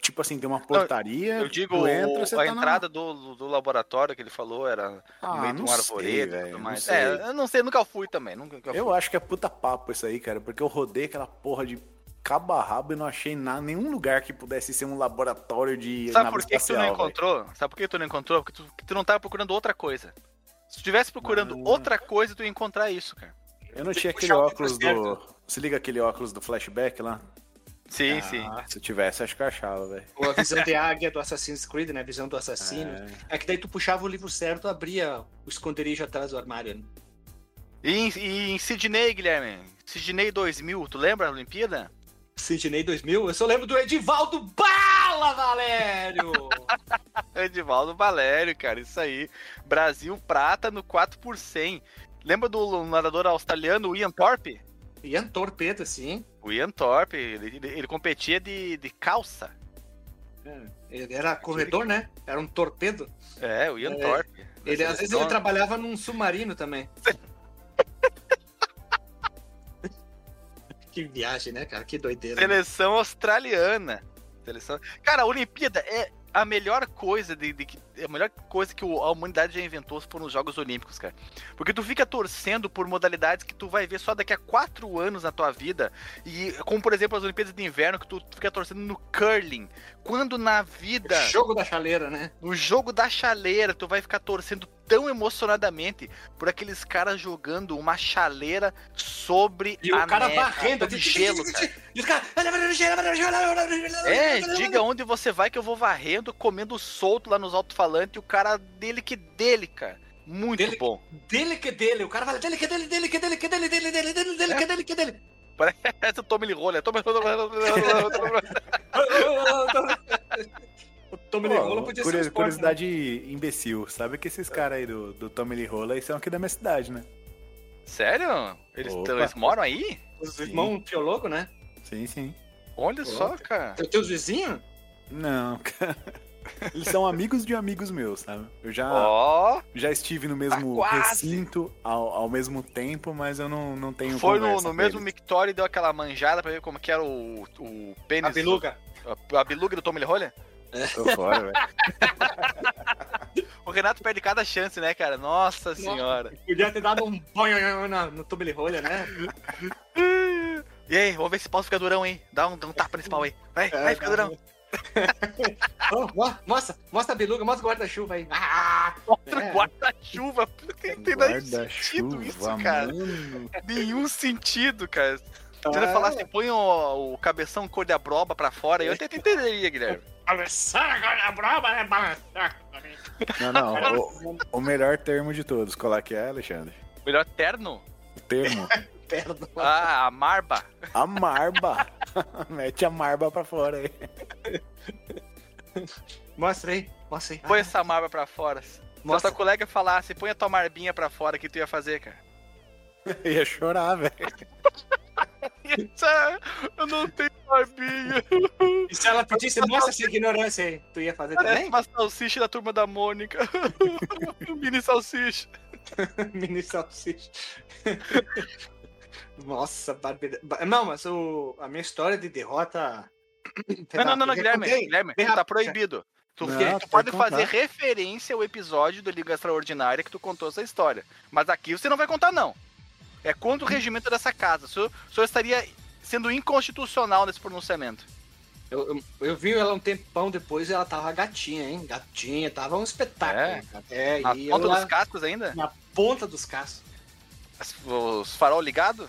tipo assim, tem uma portaria. Eu digo, tu entra, você a tá na- entrada do, do laboratório que ele falou era no Ah, meio de um arvoredo e tudo mais. É, eu não sei, nunca fui também. Nunca, nunca fui. Eu acho que é puta papo isso aí, cara, porque eu rodei aquela porra de cabo a rabo e não achei nada, nenhum lugar que pudesse ser um laboratório de Sabe por que, que tu espacial, não encontrou? Sabe por que tu não encontrou? Porque tu, tu não tava procurando outra coisa. Se tu estivesse procurando Ah. outra coisa, tu ia encontrar isso, cara. Eu não tinha que aquele o óculos do. Se liga aquele óculos do flashback lá? Sim, sim. Se eu tivesse, acho que eu achava, velho. Ou a visão de águia do Assassin's Creed, né? A visão do assassino. É. que daí tu puxava o livro certo, abria o esconderijo atrás do armário. Né? E em, e em Sydney, Guilherme? Sydney 2000, tu lembra a Olimpíada? Sydney 2000, eu só lembro do Edivaldo Bala, Valério! Edivaldo Valério, cara, isso aí. Brasil prata no 4 por 100. Lembra do nadador australiano Ian Thorpe? Ian Torpedo, sim. O Ian Thorpe, ele, ele- competia de, de calça. Ele era corredor, né? Era um torpedo. É, o Ian É. Ele, às vezes ele trabalhava num submarino também. que viagem, né, cara? Que doideira. né? Seleção australiana. Seleção... Cara, a Olimpíada é a melhor coisa de, de que- a melhor coisa que o- a humanidade já inventou foram os Jogos Olímpicos, cara. Porque tu fica torcendo por modalidades que tu vai ver só daqui a quatro anos na tua vida. E como por exemplo as Olimpíadas de Inverno, que tu fica torcendo no curling. Quando na vida. Jogo da chaleira, né? No jogo da chaleira, tu vai ficar torcendo tão emocionadamente por aqueles caras jogando uma chaleira sobre E a o cara neve, barrendo. sobre gelo, cara. E os caras. É, diga onde você vai que eu vou varrendo, comendo solto lá nos alto-falantes, o cara dele que dele, cara. Muito Dele- bom. Dele que dele. O cara fala dele que dele, dele que dele, que dele, dele, dele, dele, dele, que dele, que dele. Parece o Tommy Lee Roller. Tommy... Tommy Pô, Lee Rola podia ser um esporte, curiosidade imbecil. Sabe que esses caras aí do, do Tommy Lee Rola são aqui da minha cidade, né? Sério? Eles, eles moram aí? né? Os irmãos teólogos, né? Sim, sim. Olha só, cara. Tem teus vizinhos? Não, cara. Eles são amigos de amigos meus, sabe? Eu já, Ó, já estive no mesmo Tá recinto ao, ao mesmo tempo, mas eu não, não tenho foi no, no mesmo mictório e deu aquela manjada pra ver como que era o, o pênis. A beluga. do- A, a beluga do Tom Rolha? Tô fora, velho. O Renato perde cada chance, né, cara? Nossa senhora. Podia ter dado um banho na- no tubele rolha, né? E aí, vamos ver se esse pau fica durão, hein? Dá um, dá um tapa nesse pau aí. Vai, vai, fica durão. Ó, ó, mostra, mostra a beluga, mostra o guarda-chuva aí. Ah, Mostra É. o guarda-chuva. Não tem nem sentido isso, cara. mano. Nenhum sentido, cara. Se Ah. ele falasse, põe o, o cabeção cor de abroba pra fora, eu até entenderia, Guilherme. balançar agora a broma, né? Balançar. Não, não. O, o melhor termo de todos. Qual é que é, Alexandre? Melhor terno? O termo. Perna. Ah, a marba. A marba. Mete a marba pra fora aí. Mostra aí, mostra aí. Põe essa marba pra fora. Se a Mostra. tua colega falasse, põe a tua marbinha pra fora, o que tu ia fazer, cara? Ia chorar, velho. É- Eu não tenho marbinha. E se ela pedisse, mostra essa ignorância aí, tu ia fazer Parece também? uma salsicha da turma da Mônica. Mini salsicha. Mini salsicha. Nossa, barbeira. ba- Não, mas o... a minha história de derrota. Não, não, não, não, Guilherme. Guilherme, tá proibido. Tu, Não, tu pode fazer referência ao episódio do Liga Extraordinária que tu contou essa história. Mas aqui você não vai contar, não. É contra o regimento dessa casa. O senhor, o senhor estaria sendo inconstitucional nesse pronunciamento. Eu, eu, eu vi ela um tempão depois e ela tava gatinha, hein? Gatinha, tava um espetáculo. É? É, Na e ponta dos cascos ainda? na ponta dos cascos. As- Os farol ligado?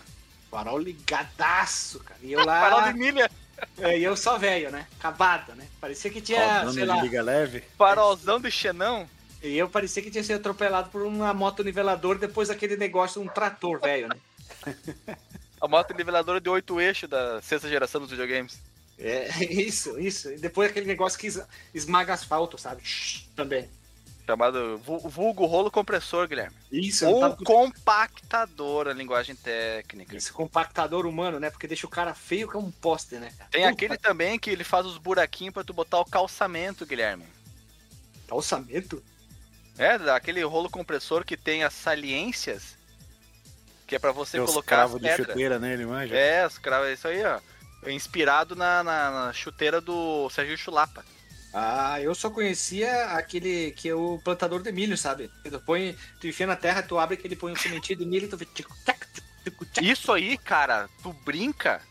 Farol ligadaço, cara. E eu lá. Farol de milha. é, e eu só velho, né? Acabado, né? Parecia que tinha, sei de lá. liga leve. Farolzão de xenão. E eu parecia que tinha sido atropelado por uma moto nivelador depois daquele negócio, um trator velho, né? A moto niveladora de oito eixos da sexta geração dos videogames. É, isso, isso. E depois aquele negócio que es- esmaga asfalto, sabe? Também. Chamado vu- vulgo rolo compressor, Guilherme. Isso, Ou tava- compactador, a linguagem técnica. esse compactador humano, né? Porque deixa o cara feio que é um poste, né? Tem Puta, aquele também que ele faz os buraquinhos pra tu botar o calçamento, Guilherme. Calçamento? É, aquele rolo compressor que tem as saliências, que é pra você Tem os colocar as cravos de pedras. chuteira nele, manja? É, os cravos, é isso aí, ó. É inspirado na, na- na chuteira do Serginho Chulapa. Ah, eu só conhecia aquele que é o plantador de milho, sabe? Tu põe, tu enfia na terra, tu abre aquele põe um sementinho de milho e tu vê. Isso aí, cara, tu brinca,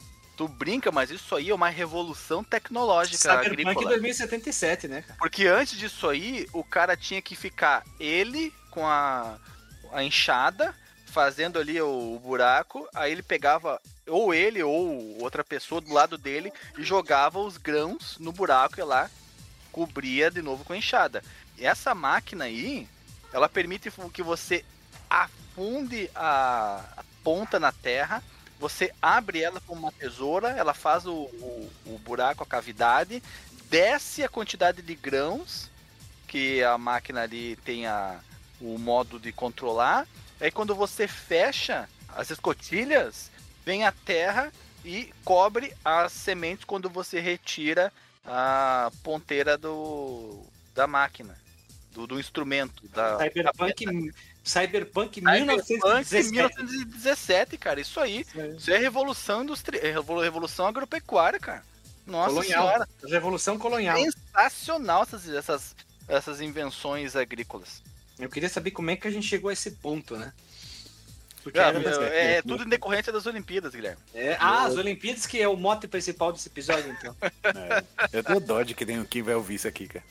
tu brinca, mas isso aí é uma revolução tecnológica Cyberpunk agrícola. 2077, né, cara? Porque antes disso aí, o cara tinha que ficar ele com a, a enxada, fazendo ali o, o buraco, aí ele pegava ou ele ou outra pessoa do lado dele e jogava os grãos no buraco e lá cobria de novo com a enxada. E essa máquina aí, ela permite que você afunde a, a ponta na terra, você abre ela com uma tesoura, ela faz o, o, o buraco, a cavidade, desce a quantidade de grãos que a máquina ali tem a, o modo de controlar. Aí quando você fecha as escotilhas, vem a terra e cobre as sementes quando você retira a ponteira do, da máquina, do, do instrumento. Da, Cyberpunk, Cyberpunk Cyberpunk 1917. 1917, cara, isso aí. Isso é revolução industri... é revolu- revolução agropecuária, cara. Nossa colonial. senhora. Revolução colonial. Sensacional essas, essas, essas invenções agrícolas. Eu queria saber como é que a gente chegou a esse ponto, né? Porque Ah, é, é tudo em decorrência das Olimpíadas, Guilherme. É, ah, as Olimpíadas que é o mote principal desse episódio, então. É. Eu tenho dó de que tem quem vai ouvir isso aqui, cara.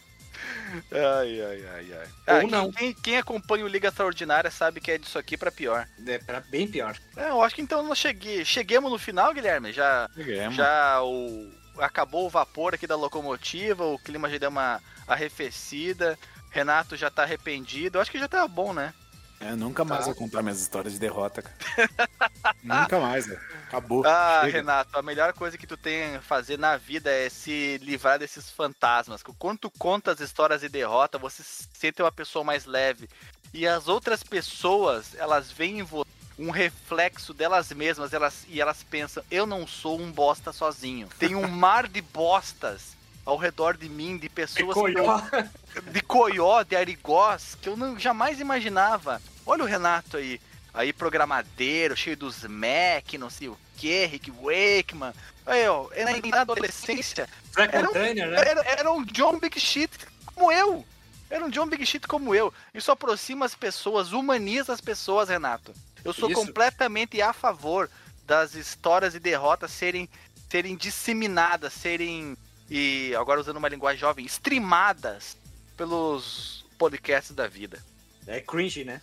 Ai, ai, ai, ai. Ou Ah, quem- não. Quem, quem acompanha o Liga Extraordinária sabe que é disso aqui pra pior. É pra bem pior. É, eu acho que então nós cheguei, cheguemos no final, Guilherme. Já, Chegamos. já o, acabou o vapor aqui da locomotiva, o clima já deu uma arrefecida. Renato já tá arrependido. Eu acho que já tá bom, né? É, nunca mais Tá. vou contar minhas histórias de derrota, cara. nunca mais, velho. Acabou. Ah, Chega. Renato, a melhor coisa que tu tem a fazer na vida é se livrar desses fantasmas. Quando tu conta as histórias de derrota, você se sente uma pessoa mais leve. E as outras pessoas, elas veem em você um reflexo delas mesmas elas, e elas pensam, eu não sou um bosta sozinho. Tem um mar de bostas ao redor de mim, de pessoas Coió. de Coió, de Arigós, que eu não, jamais imaginava. Olha o Renato aí, aí programadeiro, cheio dos Mac, não sei o que, Rick Wakeman. Aí, ó, era na adolescência. Era um- né? Era, era um John Big Shit como eu. Era um John Big Shit como eu. Isso aproxima as pessoas, humaniza as pessoas, Renato. Eu sou Isso. completamente a favor das histórias e derrotas serem, serem disseminadas, serem, e agora usando uma linguagem jovem, streamadas pelos podcasts da vida. É cringe, né?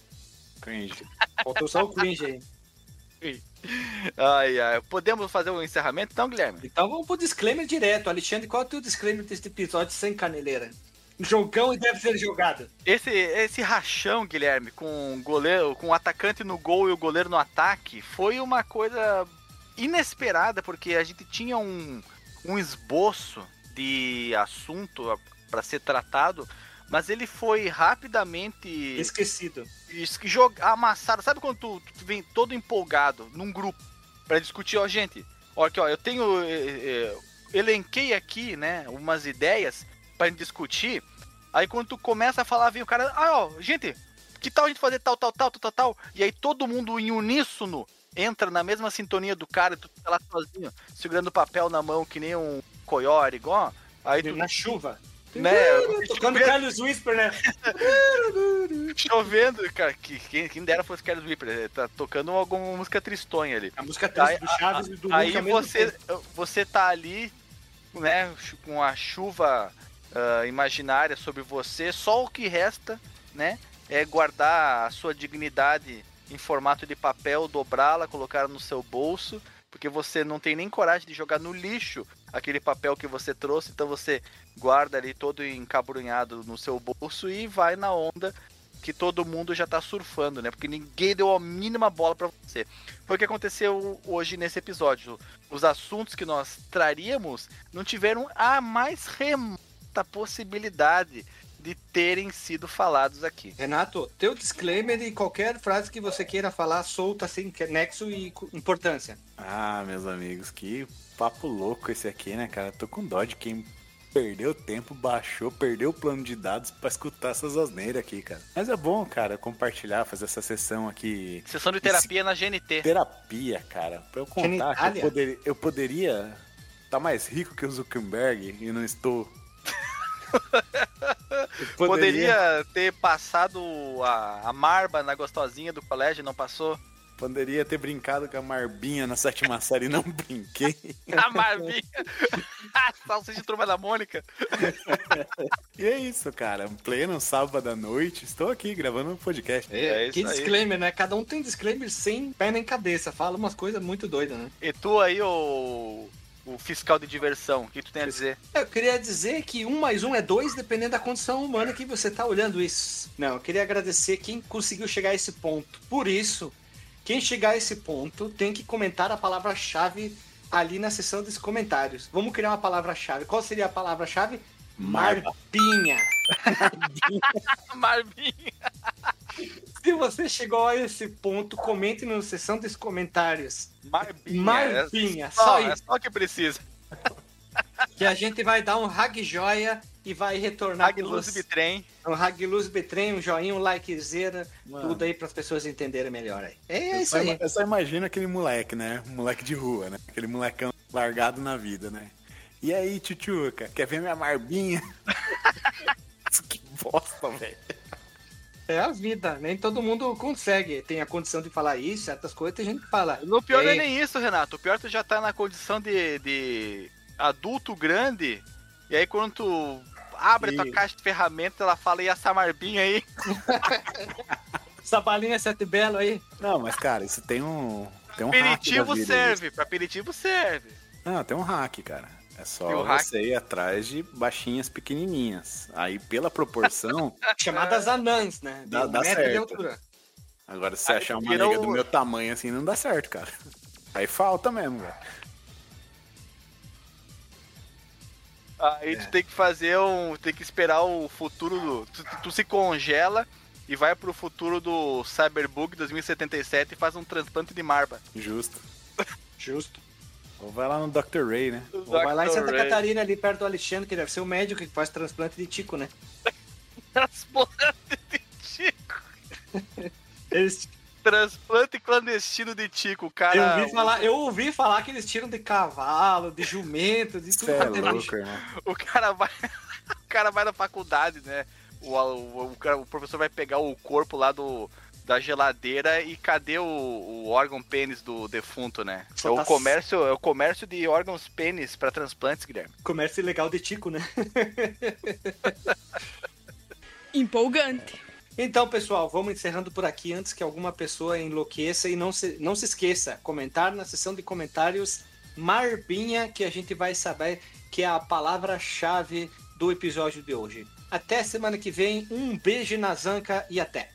Cringe. Faltou só o cringe aí. Ai, ai. Podemos fazer um encerramento então, Guilherme? Então vamos pro disclaimer direto. Alexandre, qual é o teu disclaimer deste episódio sem caneleira? Jogão e deve ser jogado. Esse, esse rachão, Guilherme, com o goleiro, com o atacante no gol e o goleiro no ataque, foi uma coisa inesperada, porque a gente tinha um, um esboço de assunto para ser tratado, mas ele foi rapidamente Esquecido. es- jog- amassado. Sabe quando tu, tu vem todo empolgado num grupo para discutir, ó, gente, ó, aqui, ó, eu tenho eh, eh, elenquei aqui, né, umas ideias gente discutir. Aí quando tu começa a falar, vem o cara, ah, ó, gente, que tal a gente fazer tal, tal, tal, tal, tal, tal? E aí todo mundo em uníssono entra na mesma sintonia do cara, e tu tá lá sozinho, segurando o papel na mão que nem um coió, igual. Aí tu, Na chuva. né, Tocando Carlos Whisper, né? chovendo, cara, que, quem, quem dera fosse Carlos Whisper, tá tocando alguma música tristonha ali. A música triste do Chaves e do Aí mesmo você, você tá ali, né, com a chuva ah, imaginária sobre você, só o que resta, né, é guardar a sua dignidade em formato de papel, dobrá-la, colocar no seu bolso, porque você não tem nem coragem de jogar no lixo aquele papel que você trouxe, então você guarda ali todo encabrunhado no seu bolso e vai na onda que todo mundo já tá surfando, né? Porque ninguém deu a mínima bola pra você. Foi o que aconteceu hoje nesse episódio. Os assuntos que nós traríamos não tiveram a mais remota possibilidade de terem sido falados aqui. Renato, teu disclaimer e qualquer frase que você queira falar solta sem nexo e importância. Ah, meus amigos, que papo louco esse aqui, né, cara? Tô com dó de quem perdeu tempo, baixou, perdeu o plano de dados pra escutar essas asneiras aqui, cara. Mas é bom, cara, compartilhar, fazer essa sessão aqui. Sessão de terapia na GNT. Terapia, cara. Pra eu contar que eu, poder, eu poderia estar mais rico que o Zuckerberg e não estou. Eu Poderia ter passado a, a marba na gostosinha do colégio e não passou? Poderia ter brincado com a Marbinha na sétima série e não brinquei. A marbinha. Salsicha de turma da Mônica. E é isso, cara. Pleno sábado à noite, estou aqui gravando um podcast. É que isso aí. disclaimer, né? Cada um tem disclaimer sem pé nem cabeça. Fala umas coisas muito doidas, né? E tu aí, o, o fiscal de diversão, o que tu tem a dizer? Eu queria dizer que um mais um é dois, dependendo da condição humana que você tá olhando isso. Não, eu queria agradecer quem conseguiu chegar a esse ponto. Por isso, quem chegar a esse ponto tem que comentar a palavra-chave ali na seção dos comentários. Vamos criar uma palavra-chave. Qual seria a palavra-chave? Marba. Marbinha. Marbinha. Se você chegou a esse ponto, comente na seção dos comentários. Marbinha. Marbinha, É só só, é isso. só o que precisa. Que a gente vai dar um hag joia e vai retornar Hag com Luz. Bitrem. Um hag luz bitrem, um joinha, um likezera, Mano. tudo aí para as pessoas entenderem melhor aí. É Eu isso só, aí. eu só imagino aquele moleque, né? Um moleque de rua, né? Aquele molecão largado na vida, né? E aí, tchutchuca, quer ver minha marbinha? que bosta, velho. É a vida, nem todo mundo consegue. Tem a condição de falar isso, certas coisas, tem gente que fala. No pior não é "Ei, nem isso, Renato. O pior é tu já tá na condição de, de adulto grande. E aí quando tu abre a tua E- caixa de ferramentas, ela fala, e essa marbinha aí? Essa balinha sete belo aí. Não, mas cara, isso tem um. Tem um hack Aperitivo vida, serve, pra aperitivo serve. Não, tem um hack, cara. É só um hack? você ir atrás de baixinhas pequenininhas. Aí, pela proporção, Chamadas anãs, né? De Dá- um dá certo. agora se você Aí achar uma virou nega do o- meu tamanho assim, não dá certo, cara. Aí falta mesmo, velho. Aí É. tu tem que fazer um. Tem que esperar o futuro do. Tu, tu- se congela e vai pro futuro do Cyberbug 2077 e faz um transplante de marba. Justo. Justo. Ou vai lá no Dr. Ray, né? Ou vai lá em Santa. Ray. Catarina, ali perto do Alexandre, que deve ser o médico que faz transplante de tico, né? Transplante de tico. Eles, Transplante clandestino de tico, cara. eu, ouvi falar, eu ouvi falar que eles tiram de cavalo, de jumento, de tudo Você é é louco, irmão. O cara vai. O cara vai na faculdade, né? O, o, o, cara- o professor vai pegar o corpo lá do, da geladeira e cadê o, o órgão pênis do defunto, né? Só É o tá- comércio, é o comércio de órgãos pênis pra transplantes, Guilherme. Comércio ilegal de tico, né? Empolgante. Então, pessoal, vamos encerrando por aqui antes que alguma pessoa enlouqueça e não se, não se esqueça, comentar na seção de comentários Marbinha, que a gente vai saber que é a palavra-chave do episódio de hoje. Até semana que vem, um beijo na zanca e até!